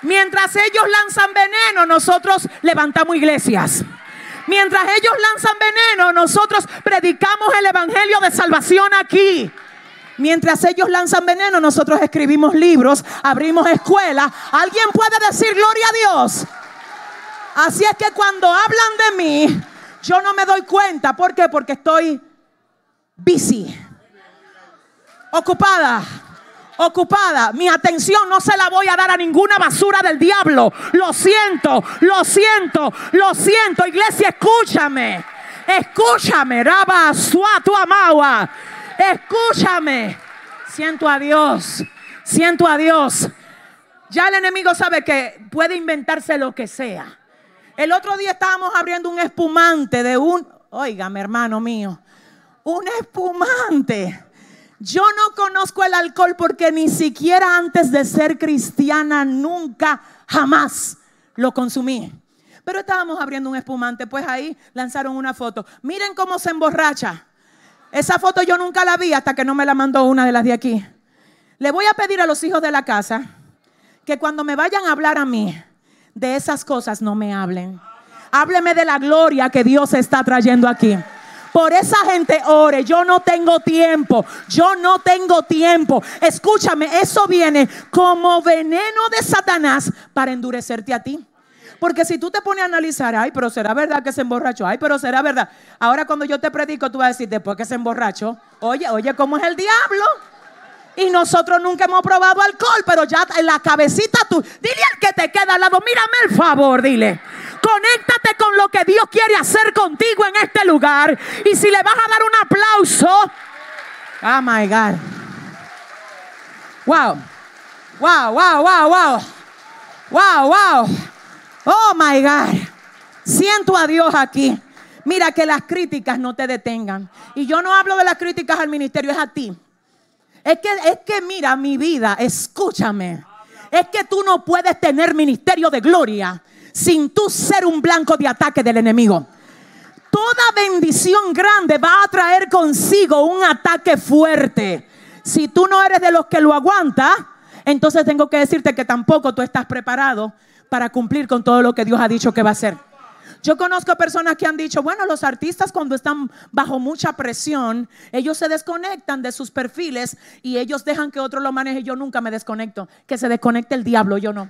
Mientras ellos lanzan veneno, nosotros levantamos iglesias. Mientras ellos lanzan veneno, nosotros predicamos el evangelio de salvación aquí. Mientras ellos lanzan veneno, nosotros escribimos libros, abrimos escuelas. ¿Alguien puede decir gloria a Dios? Así es que cuando hablan de mí, yo no me doy cuenta. ¿Por qué? Porque estoy busy, ocupada ocupada. Mi atención no se la voy a dar a ninguna basura del diablo. Lo siento, lo siento, lo siento. Iglesia, escúchame. Escúchame, Raba Suatu Amawa. Escúchame. Siento a Dios. Siento a Dios. Ya el enemigo sabe que puede inventarse lo que sea. El otro día estábamos abriendo un espumante de un, oígame hermano mío, un espumante. Yo no conozco el alcohol porque ni siquiera antes de ser cristiana nunca, jamás lo consumí. Pero estábamos abriendo un espumante, pues ahí lanzaron una foto. Miren cómo se emborracha. Esa foto yo nunca la vi hasta que no me la mandó una de las de aquí. Le voy a pedir a los hijos de la casa que cuando me vayan a hablar a mí de esas cosas no me hablen. Hábleme de la gloria que Dios está trayendo aquí. Por esa gente ore. Yo no tengo tiempo. Yo no tengo tiempo. Escúchame, eso viene como veneno de Satanás para endurecerte a ti. Porque si tú te pones a analizar, ay, pero será verdad que se emborrachó, ay, pero será verdad. Ahora cuando yo te predico, tú vas a decir, después que se emborrachó, oye, oye, ¿cómo es el diablo? Y nosotros nunca hemos probado alcohol, pero ya en la cabecita tú, dile al que te queda al lado, mírame el favor, dile. Conéctate con lo que Dios quiere hacer contigo en este lugar. Y si le vas a dar un aplauso, oh my God. Wow, wow, wow, wow, wow. Wow, wow. Oh my God. Siento a Dios aquí. Mira que las críticas no te detengan. Y yo no hablo de las críticas al ministerio, es a ti. Es que, es que mira mi vida, escúchame. Es que tú no puedes tener ministerio de gloria sin tú ser un blanco de ataque del enemigo. Toda bendición grande va a traer consigo un ataque fuerte. Si tú no eres de los que lo aguanta, entonces tengo que decirte que tampoco tú estás preparado para cumplir con todo lo que Dios ha dicho que va a hacer. Yo conozco personas que han dicho, bueno, los artistas cuando están bajo mucha presión, ellos se desconectan de sus perfiles y ellos dejan que otro lo maneje. Yo nunca me desconecto. Que se desconecte el diablo, yo no.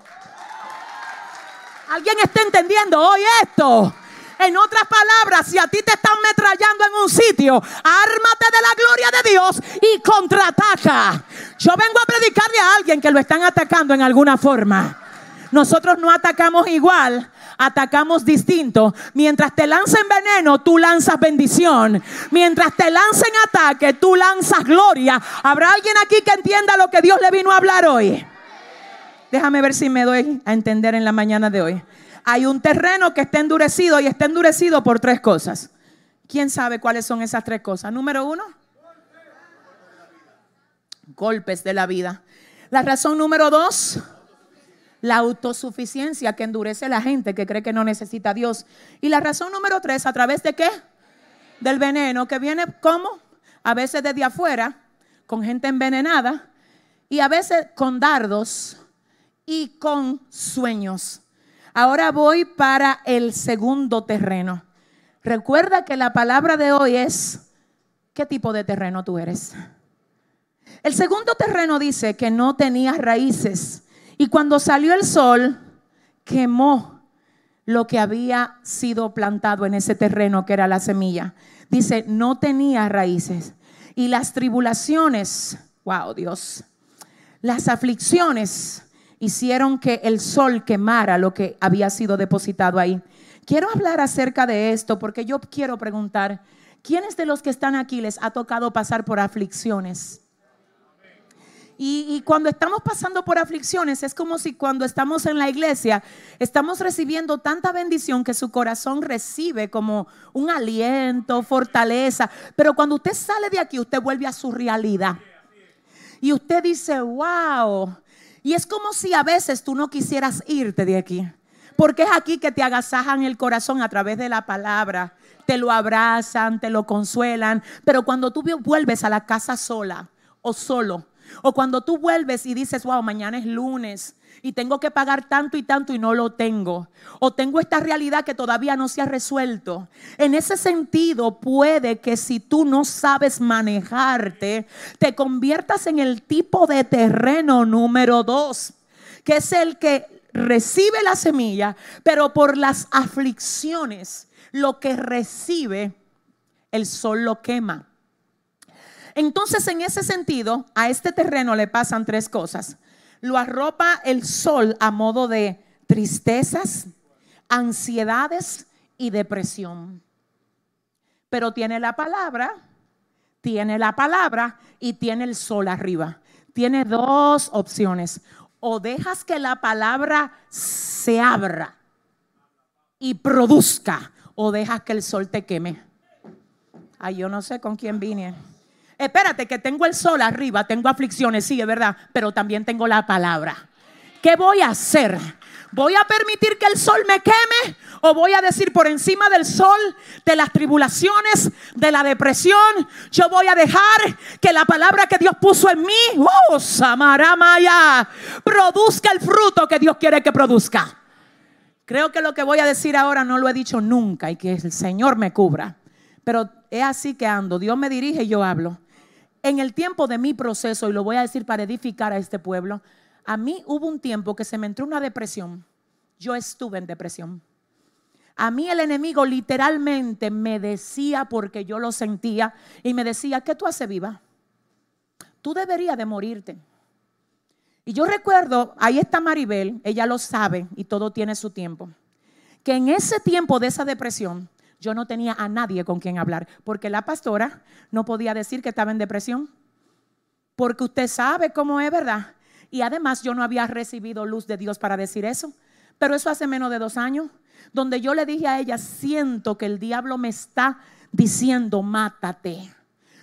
¿Alguien está entendiendo hoy esto? En otras palabras, si a ti te están metrallando en un sitio, ármate de la gloria de Dios y contraataca. Yo vengo a predicarle a alguien que lo están atacando en alguna forma. Nosotros no atacamos igual, atacamos distinto. Mientras te lancen veneno, tú lanzas bendición. Mientras te lancen ataque, tú lanzas gloria. ¿Habrá alguien aquí que entienda lo que Dios le vino a hablar hoy? Déjame ver si me doy a entender en la mañana de hoy hay un terreno que está endurecido y está endurecido por tres cosas. ¿Quién sabe cuáles son esas tres cosas? Número uno, golpes de la vida. La razón número dos, la autosuficiencia que endurece la gente que cree que no necesita a Dios. Y la razón número tres, ¿a través de qué? Del veneno que viene como? A veces desde afuera, con gente envenenada, y a veces con dardos y con sueños. Ahora voy para el segundo terreno. Recuerda que la palabra de hoy es, ¿qué tipo de terreno tú eres? El segundo terreno dice que no tenía raíces y cuando salió el sol quemó lo que había sido plantado en ese terreno que era la semilla. Dice, no tenía raíces. Y las tribulaciones, wow Dios, las aflicciones hicieron que el sol quemara lo que había sido depositado ahí. Quiero hablar acerca de esto porque yo quiero preguntar, ¿quiénes de los que están aquí les ha tocado pasar por aflicciones? Y, cuando estamos pasando por aflicciones, es como si cuando estamos en la iglesia, estamos recibiendo tanta bendición que su corazón recibe como un aliento, fortaleza. Pero cuando usted sale de aquí, usted vuelve a su realidad. Y usted dice, wow, y es como si a veces tú no quisieras irte de aquí. Porque es aquí que te agasajan el corazón a través de la palabra. Te lo abrazan, te lo consuelan. Pero cuando tú vuelves a la casa sola o solo, o cuando tú vuelves y dices, wow, mañana es lunes, y tengo que pagar tanto y tanto y no lo tengo. O tengo esta realidad que todavía no se ha resuelto. En ese sentido, puede que si tú no sabes manejarte, te conviertas en el tipo de terreno número dos, que es el que recibe la semilla, pero por las aflicciones, lo que recibe, el sol lo quema. Entonces, en ese sentido, a este terreno le pasan tres cosas lo arropa el sol a modo de tristezas, ansiedades y depresión. Pero tiene la palabra, tiene la palabra y tiene el sol arriba. Tiene dos opciones. O dejas que la palabra se abra y produzca, o dejas que el sol te queme. Ay, yo no sé con quién vine espérate que tengo el sol arriba, tengo aflicciones, sí, es verdad, pero también tengo la palabra. ¿Qué voy a hacer? ¿Voy a permitir que el sol me queme? ¿O voy a decir por encima del sol, de las tribulaciones, de la depresión, yo voy a dejar que la palabra que Dios puso en mí, oh, Samaramaya, produzca el fruto que Dios quiere que produzca? Creo que lo que voy a decir ahora no lo he dicho nunca y que el Señor me cubra. Pero es así que ando. Dios me dirige y yo hablo en el tiempo de mi proceso, y lo voy a decir para edificar a este pueblo, a mí hubo un tiempo que se me entró una depresión. Yo estuve en depresión. A mí el enemigo literalmente me decía, porque yo lo sentía, y me decía, ¿qué tú haces viva? Tú deberías de morirte. Y yo recuerdo, ahí está Maribel, ella lo sabe y todo tiene su tiempo, que en ese tiempo de esa depresión, yo no tenía a nadie con quien hablar, porque la pastora no podía decir que estaba en depresión, porque usted sabe cómo es, ¿verdad? Y además yo no había recibido luz de Dios para decir eso, pero eso hace menos de dos años, donde yo le dije a ella, siento que el diablo me está diciendo, mátate,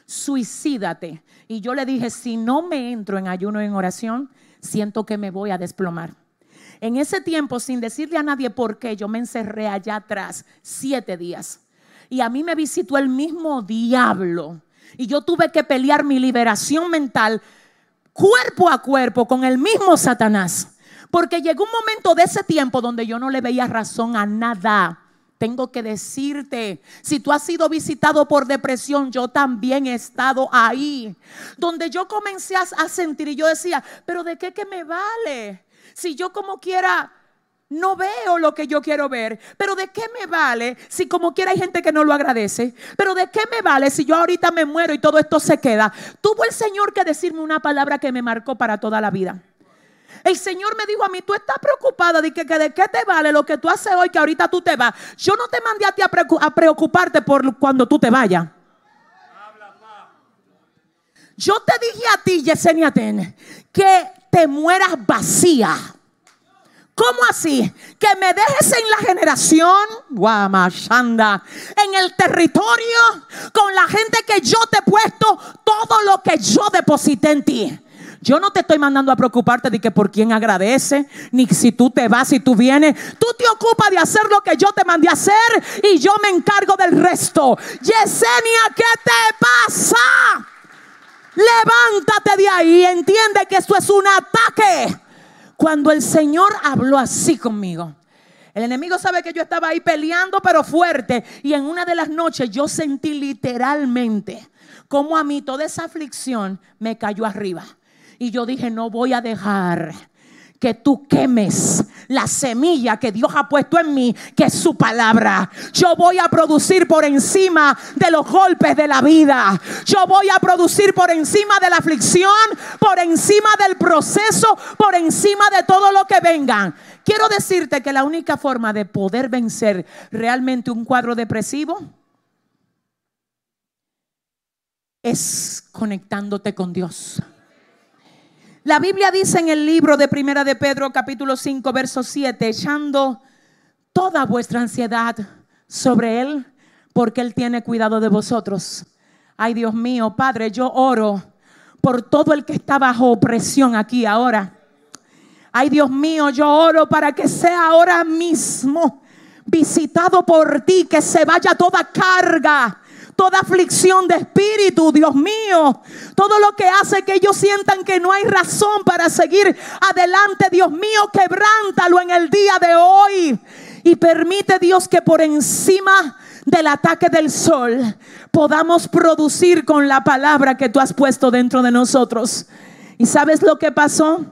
suicídate. Y yo le dije, si no me entro en ayuno y en oración, siento que me voy a desplomar. En ese tiempo, sin decirle a nadie por qué, yo me encerré allá atrás siete días. Y a mí me visitó el mismo diablo. Y yo tuve que pelear mi liberación mental cuerpo a cuerpo con el mismo Satanás. Porque llegó un momento de ese tiempo donde yo no le veía razón a nada. Tengo que decirte, si tú has sido visitado por depresión, yo también he estado ahí. Donde yo comencé a, sentir y yo decía, pero ¿de qué que me vale? Si yo como quiera no veo lo que yo quiero ver. Pero ¿de qué me vale si como quiera hay gente que no lo agradece? Pero ¿de qué me vale si yo ahorita me muero y todo esto se queda? Tuvo el Señor que decirme una palabra que me marcó para toda la vida. El Señor me dijo a mí, tú estás preocupada de que, de qué te vale lo que tú haces hoy que ahorita tú te vas. Yo no te mandé a ti a, preocuparte por cuando tú te vayas. Yo te dije a ti, Yesenia Ten, que te mueras vacía. ¿Cómo así? Que me dejes en la generación, Guamashanda, en el territorio, con la gente que yo te he puesto, todo lo que yo deposité en ti. Yo no te estoy mandando a preocuparte de que por quién agradece, ni si tú te vas, y tú vienes. Tú te ocupas de hacer lo que yo te mandé a hacer y yo me encargo del resto. Yesenia, ¿qué te pasa? Levántate de ahí, entiende que esto es un ataque. Cuando el Señor habló así conmigo, el enemigo sabe que yo estaba ahí peleando, pero fuerte. Y en una de las noches yo sentí literalmente como a mí toda esa aflicción me cayó arriba. Y yo dije, no voy a dejar que tú quemes la semilla que Dios ha puesto en mí, que es su palabra. Yo voy a producir por encima de los golpes de la vida. Yo voy a producir por encima de la aflicción, por encima del proceso, por encima de todo lo que vengan. Quiero decirte que la única forma de poder vencer realmente un cuadro depresivo es conectándote con Dios. La Biblia dice en el libro de Primera de Pedro capítulo 5 verso 7, echando toda vuestra ansiedad sobre Él, porque Él tiene cuidado de vosotros. Ay Dios mío, Padre, yo oro por todo el que está bajo opresión aquí ahora. Ay Dios mío, yo oro para que sea ahora mismo visitado por ti, que se vaya toda carga, toda aflicción de espíritu, Dios mío. Todo lo que hace que ellos sientan que no hay razón para seguir adelante, Dios mío, quebrántalo en el día de hoy. Y permite Dios que por encima del ataque del sol podamos producir con la palabra que tú has puesto dentro de nosotros. ¿Y sabes lo que pasó?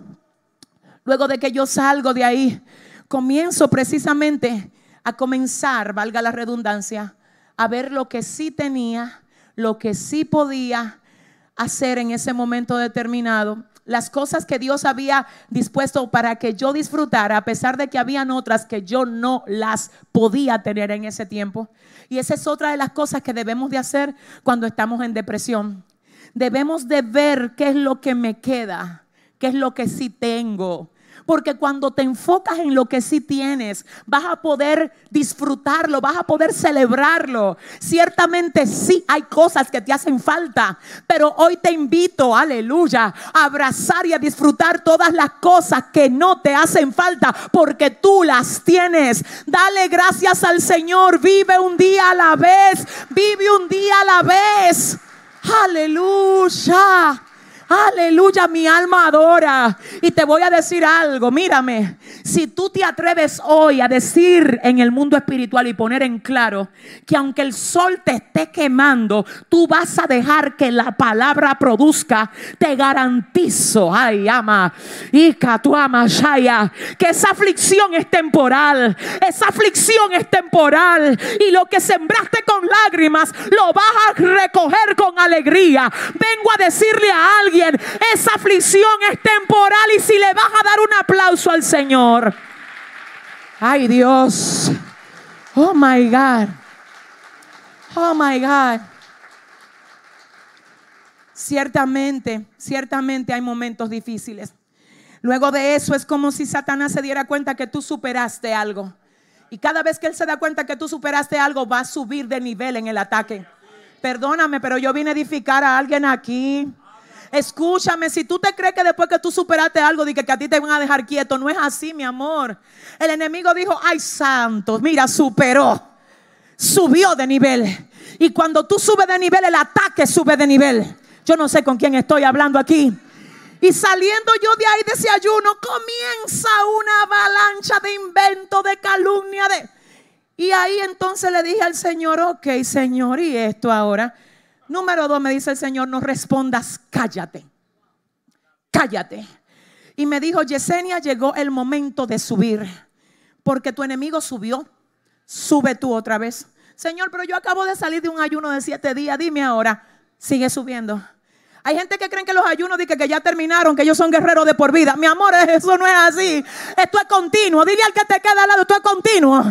Luego de que yo salgo de ahí, comienzo precisamente a comenzar, valga la redundancia, a ver lo que sí tenía, lo que sí podía hacer en ese momento determinado, las cosas que Dios había dispuesto para que yo disfrutara, a pesar de que habían otras que yo no las podía tener en ese tiempo. Y esa es otra de las cosas que debemos de hacer cuando estamos en depresión. Debemos de ver qué es lo que me queda, qué es lo que sí tengo, porque cuando te enfocas en lo que sí tienes, vas a poder disfrutarlo, vas a poder celebrarlo. Ciertamente sí hay cosas que te hacen falta, pero hoy te invito, aleluya, a abrazar y a disfrutar todas las cosas que no te hacen falta, porque tú las tienes. Dale gracias al Señor, vive un día a la vez, vive un día a la vez. Aleluya. Aleluya, mi alma adora. Y te voy a decir algo, mírame, si tú te atreves hoy a decir en el mundo espiritual y poner en claro que aunque el sol te esté quemando, tú vas a dejar que la palabra produzca, te garantizo, ay, ama, y tu ama, Shaya, que esa aflicción es temporal, esa aflicción es temporal y lo que sembraste con lágrimas lo vas a recoger con alegría. Vengo a decirle a alguien esa aflicción es temporal y si le vas a dar un aplauso al Señor. Ay Dios. Oh my God. Oh my God. Ciertamente, ciertamente hay momentos difíciles. Luego de eso es como si Satanás se diera cuenta que tú superaste algo. Y cada vez que él se da cuenta que tú superaste algo, va a subir de nivel en el ataque. Perdóname, pero yo vine a edificar a alguien aquí. Escúchame, si tú te crees que después que tú superaste algo, que, que a ti te van a dejar quieto, no es así, mi amor. El enemigo dijo, ay santo, mira, superó, subió de nivel. Y cuando tú subes de nivel, el ataque sube de nivel. Yo no sé con quién estoy hablando aquí. Y saliendo yo de ahí de ese ayuno, comienza una avalancha de invento, de calumnia, de... Y ahí entonces le dije al Señor, ok, Señor, ¿y esto ahora? Número dos, me dice el Señor, no respondas, cállate. Cállate. Y me dijo, Yesenia, llegó el momento de subir, porque tu enemigo subió, sube tú otra vez. Señor, pero yo acabo de salir de un ayuno de siete días, dime ahora, sigue subiendo. Hay gente que creen que los ayunos dicen que ya terminaron, que ellos son guerreros de por vida. Mi amor, eso no es así. Esto es continuo. Dile al que te queda al lado, esto es continuo.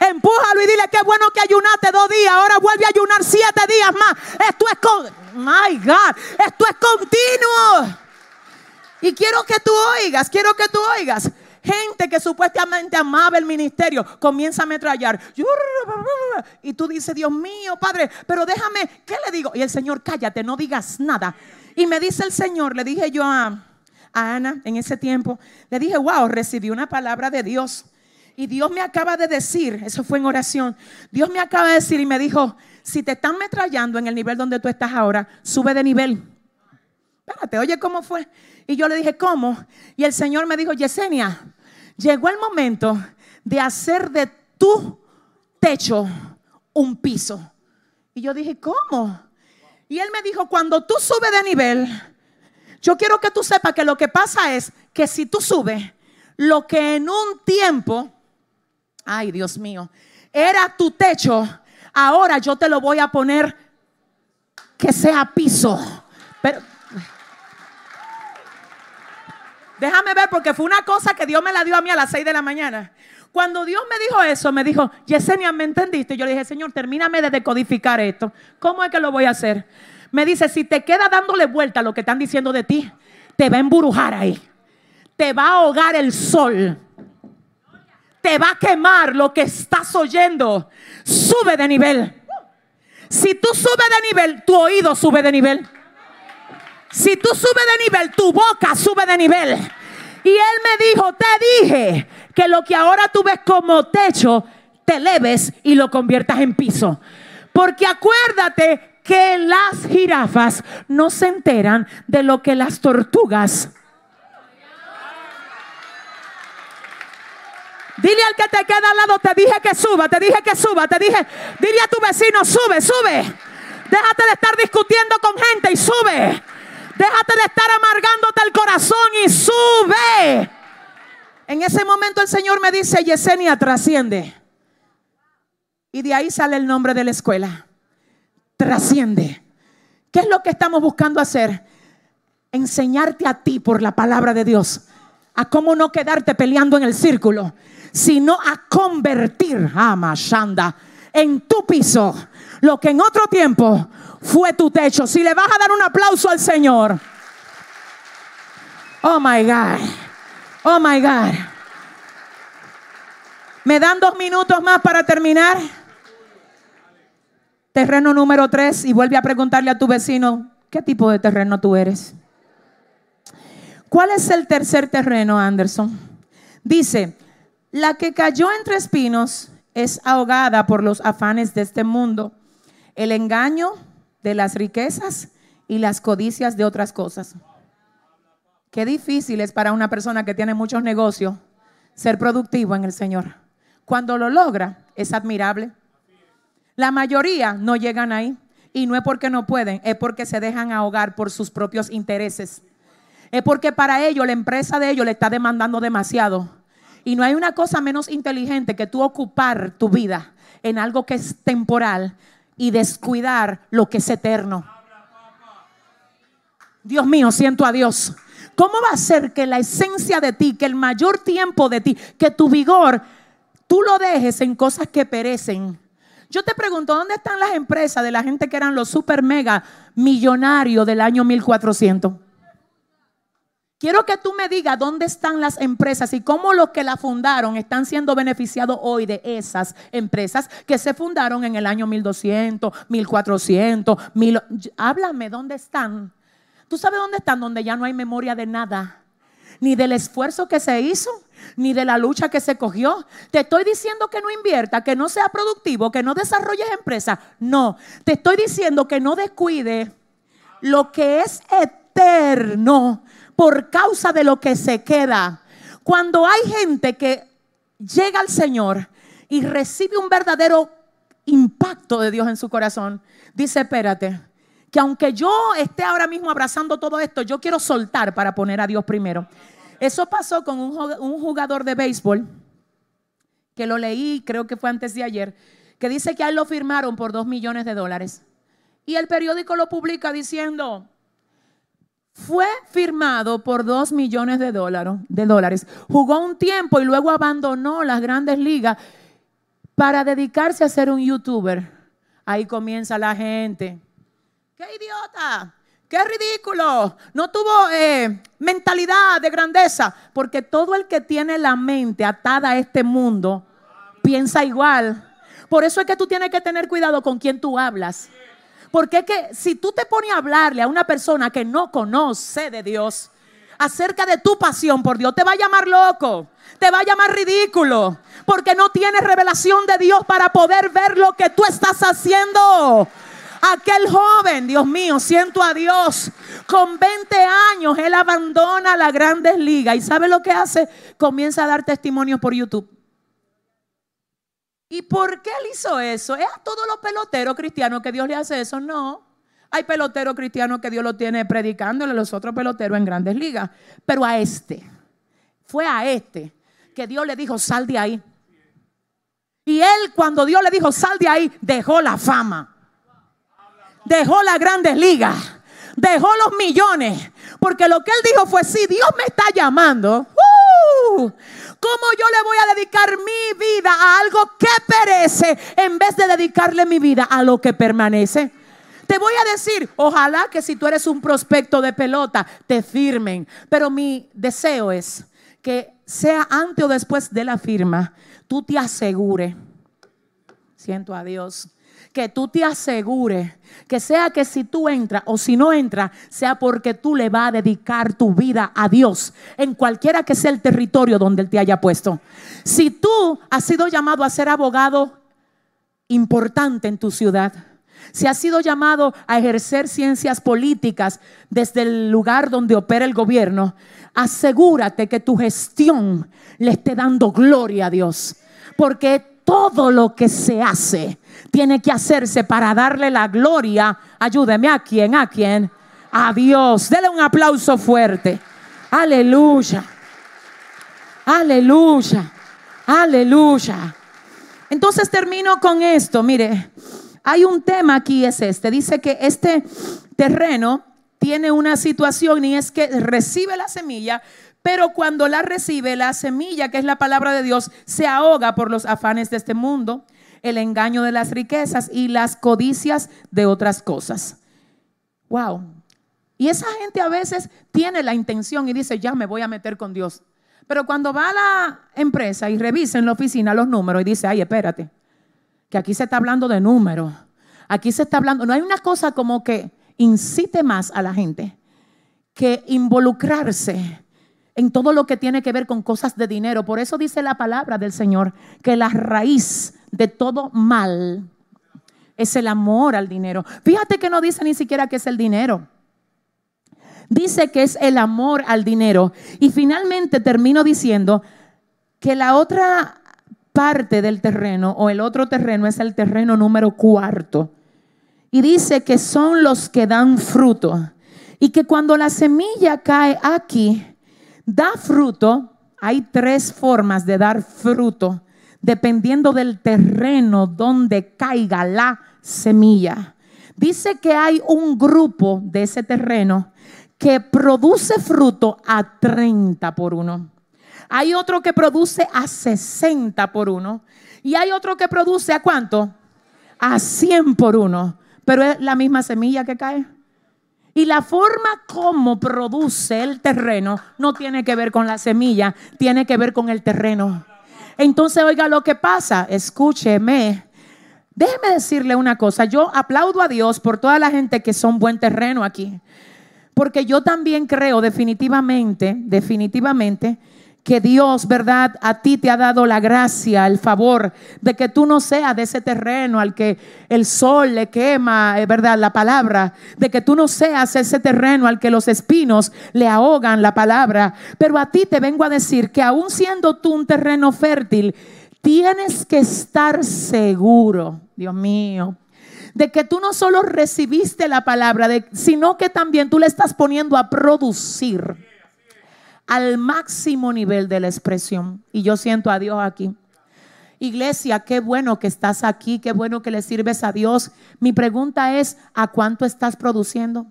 Empújalo y dile qué bueno que ayunaste dos días. Ahora vuelve a ayunar siete días más. Esto es con, my God, esto es continuo. Y quiero que tú oigas, quiero que tú oigas. Gente que supuestamente amaba el ministerio comienza a ametrallar. Y tú dices, Dios mío, Padre, pero déjame, ¿qué le digo? Y el Señor, cállate, no digas nada. Y me dice el Señor, le dije yo a Ana en ese tiempo, le dije, wow, recibí una palabra de Dios. Y Dios me acaba de decir, eso fue en oración, Dios me acaba de decir y me dijo, si te están metrallando en el nivel donde tú estás ahora, sube de nivel. Espérate, oye cómo fue. Y yo le dije, ¿cómo? Y el Señor me dijo, Yesenia, llegó el momento de hacer de tu techo un piso. Y yo dije, ¿cómo? Y él me dijo, cuando tú subes de nivel, yo quiero que tú sepas que lo que pasa es que si tú subes, lo que en un tiempo, ay Dios mío, era tu techo, ahora yo te lo voy a poner que sea piso. Pero Déjame ver porque fue una cosa que Dios me la dio a mí a las 6 de la mañana. Cuando Dios me dijo eso, me dijo, Yesenia, ¿me entendiste? Yo le dije, Señor, termíname de decodificar esto. ¿Cómo es que lo voy a hacer? Me dice, si te queda dándole vuelta a lo que están diciendo de ti, te va a embrujar ahí. Te va a ahogar el sol. Te va a quemar lo que estás oyendo. Sube de nivel. Si tú subes de nivel, tu oído sube de nivel. Si tú subes de nivel, tu boca sube de nivel. Y él me dijo, te dije que lo que ahora tú ves como techo, te leves y lo conviertas en piso. Porque acuérdate que las jirafas no se enteran de lo que las tortugas. Dile al que te queda al lado, te dije que suba, te dije que suba, te dije, dile a tu vecino, sube, sube. Déjate de estar discutiendo con gente y sube. Déjate de estar amargándote el corazón y sube. En ese momento el Señor me dice, Yesenia, trasciende. Y de ahí sale el nombre de la escuela. Trasciende. ¿Qué es lo que estamos buscando hacer? Enseñarte a ti por la palabra de Dios. A cómo no quedarte peleando en el círculo, sino a convertir, ama Shanda, en tu piso lo que en otro tiempo fue tu techo. Si le vas a dar un aplauso al Señor. Oh my God. Oh my God. ¿Me dan dos minutos más para terminar? Terreno número tres. Y vuelve a preguntarle a tu vecino, ¿qué tipo de terreno tú eres? ¿Cuál es el tercer terreno, Anderson? Dice, la que cayó entre espinos es ahogada por los afanes de este mundo, el engaño de las riquezas y las codicias de otras cosas. Qué difícil es para una persona que tiene muchos negocios ser productivo en el Señor. Cuando lo logra, es admirable. La mayoría no llegan ahí. Y no es porque no pueden, es porque se dejan ahogar por sus propios intereses. Es porque para ellos, la empresa de ellos le está demandando demasiado. Y no hay una cosa menos inteligente que tú ocupar tu vida en algo que es temporal y descuidar lo que es eterno. Dios mío, siento a Dios. ¿Cómo va a ser que la esencia de ti, que el mayor tiempo de ti, que tu vigor, tú lo dejes en cosas que perecen? Yo te pregunto, ¿dónde están las empresas de la gente que eran los super mega millonarios del año 1400? Quiero que tú me digas dónde están las empresas y cómo los que la fundaron están siendo beneficiados hoy de esas empresas que se fundaron en el año 1200, 1400, mil... Háblame, ¿dónde están? ¿Tú sabes dónde están? Donde ya no hay memoria de nada. Ni del esfuerzo que se hizo, ni de la lucha que se cogió. Te estoy diciendo que no invierta, que no sea productivo, que no desarrolles empresa. No, te estoy diciendo que no descuide lo que es eterno por causa de lo que se queda. Cuando hay gente que llega al Señor y recibe un verdadero impacto de Dios en su corazón, dice, espérate, que aunque yo esté ahora mismo abrazando todo esto, yo quiero soltar para poner a Dios primero. Eso pasó con un jugador de béisbol, que lo leí, creo que fue antes de ayer, que dice que a él lo firmaron por dos millones de dólares. Y el periódico lo publica diciendo, fue firmado por dos millones de dólares, de dólares. Jugó un tiempo y luego abandonó las grandes ligas para dedicarse a ser un youtuber. Ahí comienza la gente. ¡Qué idiota! ¡Qué ridículo! No tuvo eh, mentalidad de grandeza, porque todo el que tiene la mente atada a este mundo piensa igual. Por eso es que tú tienes que tener cuidado con quién tú hablas. Porque es que si tú te pones a hablarle a una persona que no conoce de Dios acerca de tu pasión por Dios, te va a llamar loco, te va a llamar ridículo, porque no tienes revelación de Dios para poder ver lo que tú estás haciendo. Aquel joven, Dios mío, siento a Dios, con 20 años, él abandona la grandes ligas y ¿sabe lo que hace? Comienza a dar testimonios por YouTube. ¿Y por qué él hizo eso? ¿Es a todos los peloteros cristianos que Dios le hace eso? No. Hay peloteros cristianos que Dios lo tiene predicándole a los otros peloteros en grandes ligas. Pero a este, fue a este que Dios le dijo, sal de ahí. Y él cuando Dios le dijo, sal de ahí, dejó la fama. Dejó las grandes ligas. Dejó los millones. Porque lo que él dijo fue, si Dios me está llamando, ¡uh! ¿Cómo yo le voy a dedicar mi vida a algo que perece en vez de dedicarle mi vida a lo que permanece? Te voy a decir, ojalá que si tú eres un prospecto de pelota, te firmen. Pero mi deseo es que sea antes o después de la firma, tú te asegures, siento a Dios, que tú te asegures que sea que si tú entras o si no entras, sea porque tú le vas a dedicar tu vida a Dios en cualquiera que sea el territorio donde Él te haya puesto. Si tú has sido llamado a ser abogado importante en tu ciudad, si has sido llamado a ejercer ciencias políticas desde el lugar donde opera el gobierno, asegúrate que tu gestión le esté dando gloria a Dios. Porque todo lo que se hace tiene que hacerse para darle la gloria. Ayúdeme a quien, a quien, a Dios. Dele un aplauso fuerte. Aleluya. Aleluya. Aleluya. Entonces termino con esto. Mire, hay un tema aquí, es este. Dice que este terreno tiene una situación y es que recibe la semilla, pero cuando la recibe, la semilla, que es la palabra de Dios, se ahoga por los afanes de este mundo, el engaño de las riquezas y las codicias de otras cosas. Wow. Y esa gente a veces tiene la intención y dice, ya me voy a meter con Dios. Pero cuando va a la empresa y revisa en la oficina los números y dice, ay, espérate, que aquí se está hablando de números. Aquí se está hablando, no hay una cosa como que incite más a la gente que involucrarse en todo lo que tiene que ver con cosas de dinero. Por eso dice la palabra del Señor que la raíz de todo mal es el amor al dinero. Fíjate que no dice ni siquiera que es el dinero. Dice que es el amor al dinero. Y finalmente termino diciendo que la otra parte del terreno o el otro terreno es el terreno número cuarto. Y dice que son los que dan fruto. Y que cuando la semilla cae aquí, Da fruto, hay tres formas de dar fruto, dependiendo del terreno donde caiga la semilla. Dice que hay un grupo de ese terreno que produce fruto a 30 por uno. Hay otro que produce a 60 por uno. Y hay otro que produce a cuánto? A 100 por uno. Pero es la misma semilla que cae. Y la forma como produce el terreno no tiene que ver con la semilla, tiene que ver con el terreno. Entonces, oiga lo que pasa, escúcheme. Déjeme decirle una cosa, yo aplaudo a Dios por toda la gente que son buen terreno aquí. Porque yo también creo definitivamente, definitivamente, que Dios, ¿verdad? A ti te ha dado la gracia, el favor de que tú no seas de ese terreno al que el sol le quema, eh, ¿verdad? La palabra, de que tú no seas ese terreno al que los espinos le ahogan la palabra. Pero a ti te vengo a decir que aun siendo tú un terreno fértil, tienes que estar seguro, Dios mío, de que tú no solo recibiste la palabra, sino que también tú le estás poniendo a producir al máximo nivel de la expresión. Y yo siento a Dios aquí. Iglesia, qué bueno que estás aquí, qué bueno que le sirves a Dios. Mi pregunta es, ¿a cuánto estás produciendo?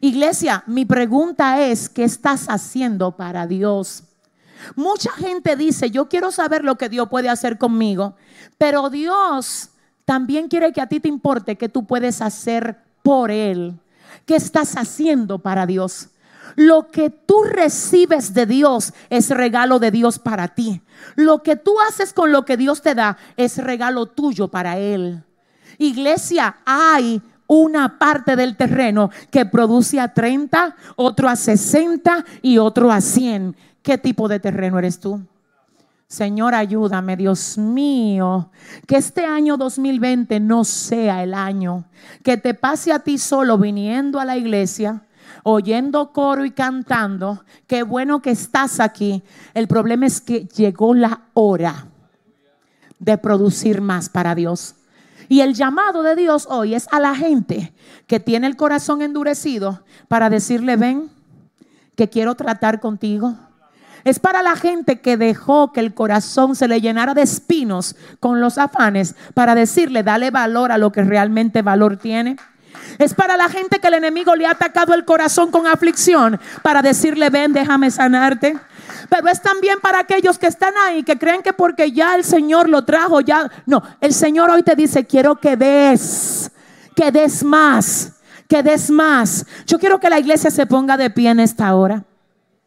Iglesia, mi pregunta es, ¿qué estás haciendo para Dios? Mucha gente dice, yo quiero saber lo que Dios puede hacer conmigo, pero Dios también quiere que a ti te importe que tú puedes hacer por Él. ¿Qué estás haciendo para Dios? Lo que tú recibes de Dios es regalo de Dios para ti. Lo que tú haces con lo que Dios te da es regalo tuyo para Él. Iglesia, hay una parte del terreno que produce a 30, otro a 60 y otro a 100. ¿Qué tipo de terreno eres tú? Señor, ayúdame, Dios mío, que este año 2020 no sea el año que te pase a ti solo viniendo a la iglesia oyendo coro y cantando, qué bueno que estás aquí. El problema es que llegó la hora de producir más para Dios. Y el llamado de Dios hoy es a la gente que tiene el corazón endurecido para decirle, ven, que quiero tratar contigo. Es para la gente que dejó que el corazón se le llenara de espinos con los afanes para decirle, dale valor a lo que realmente valor tiene. Es para la gente que el enemigo le ha atacado el corazón con aflicción para decirle, ven, déjame sanarte. Pero es también para aquellos que están ahí, que creen que porque ya el Señor lo trajo, ya... No, el Señor hoy te dice, quiero que des, que des más, que des más. Yo quiero que la iglesia se ponga de pie en esta hora.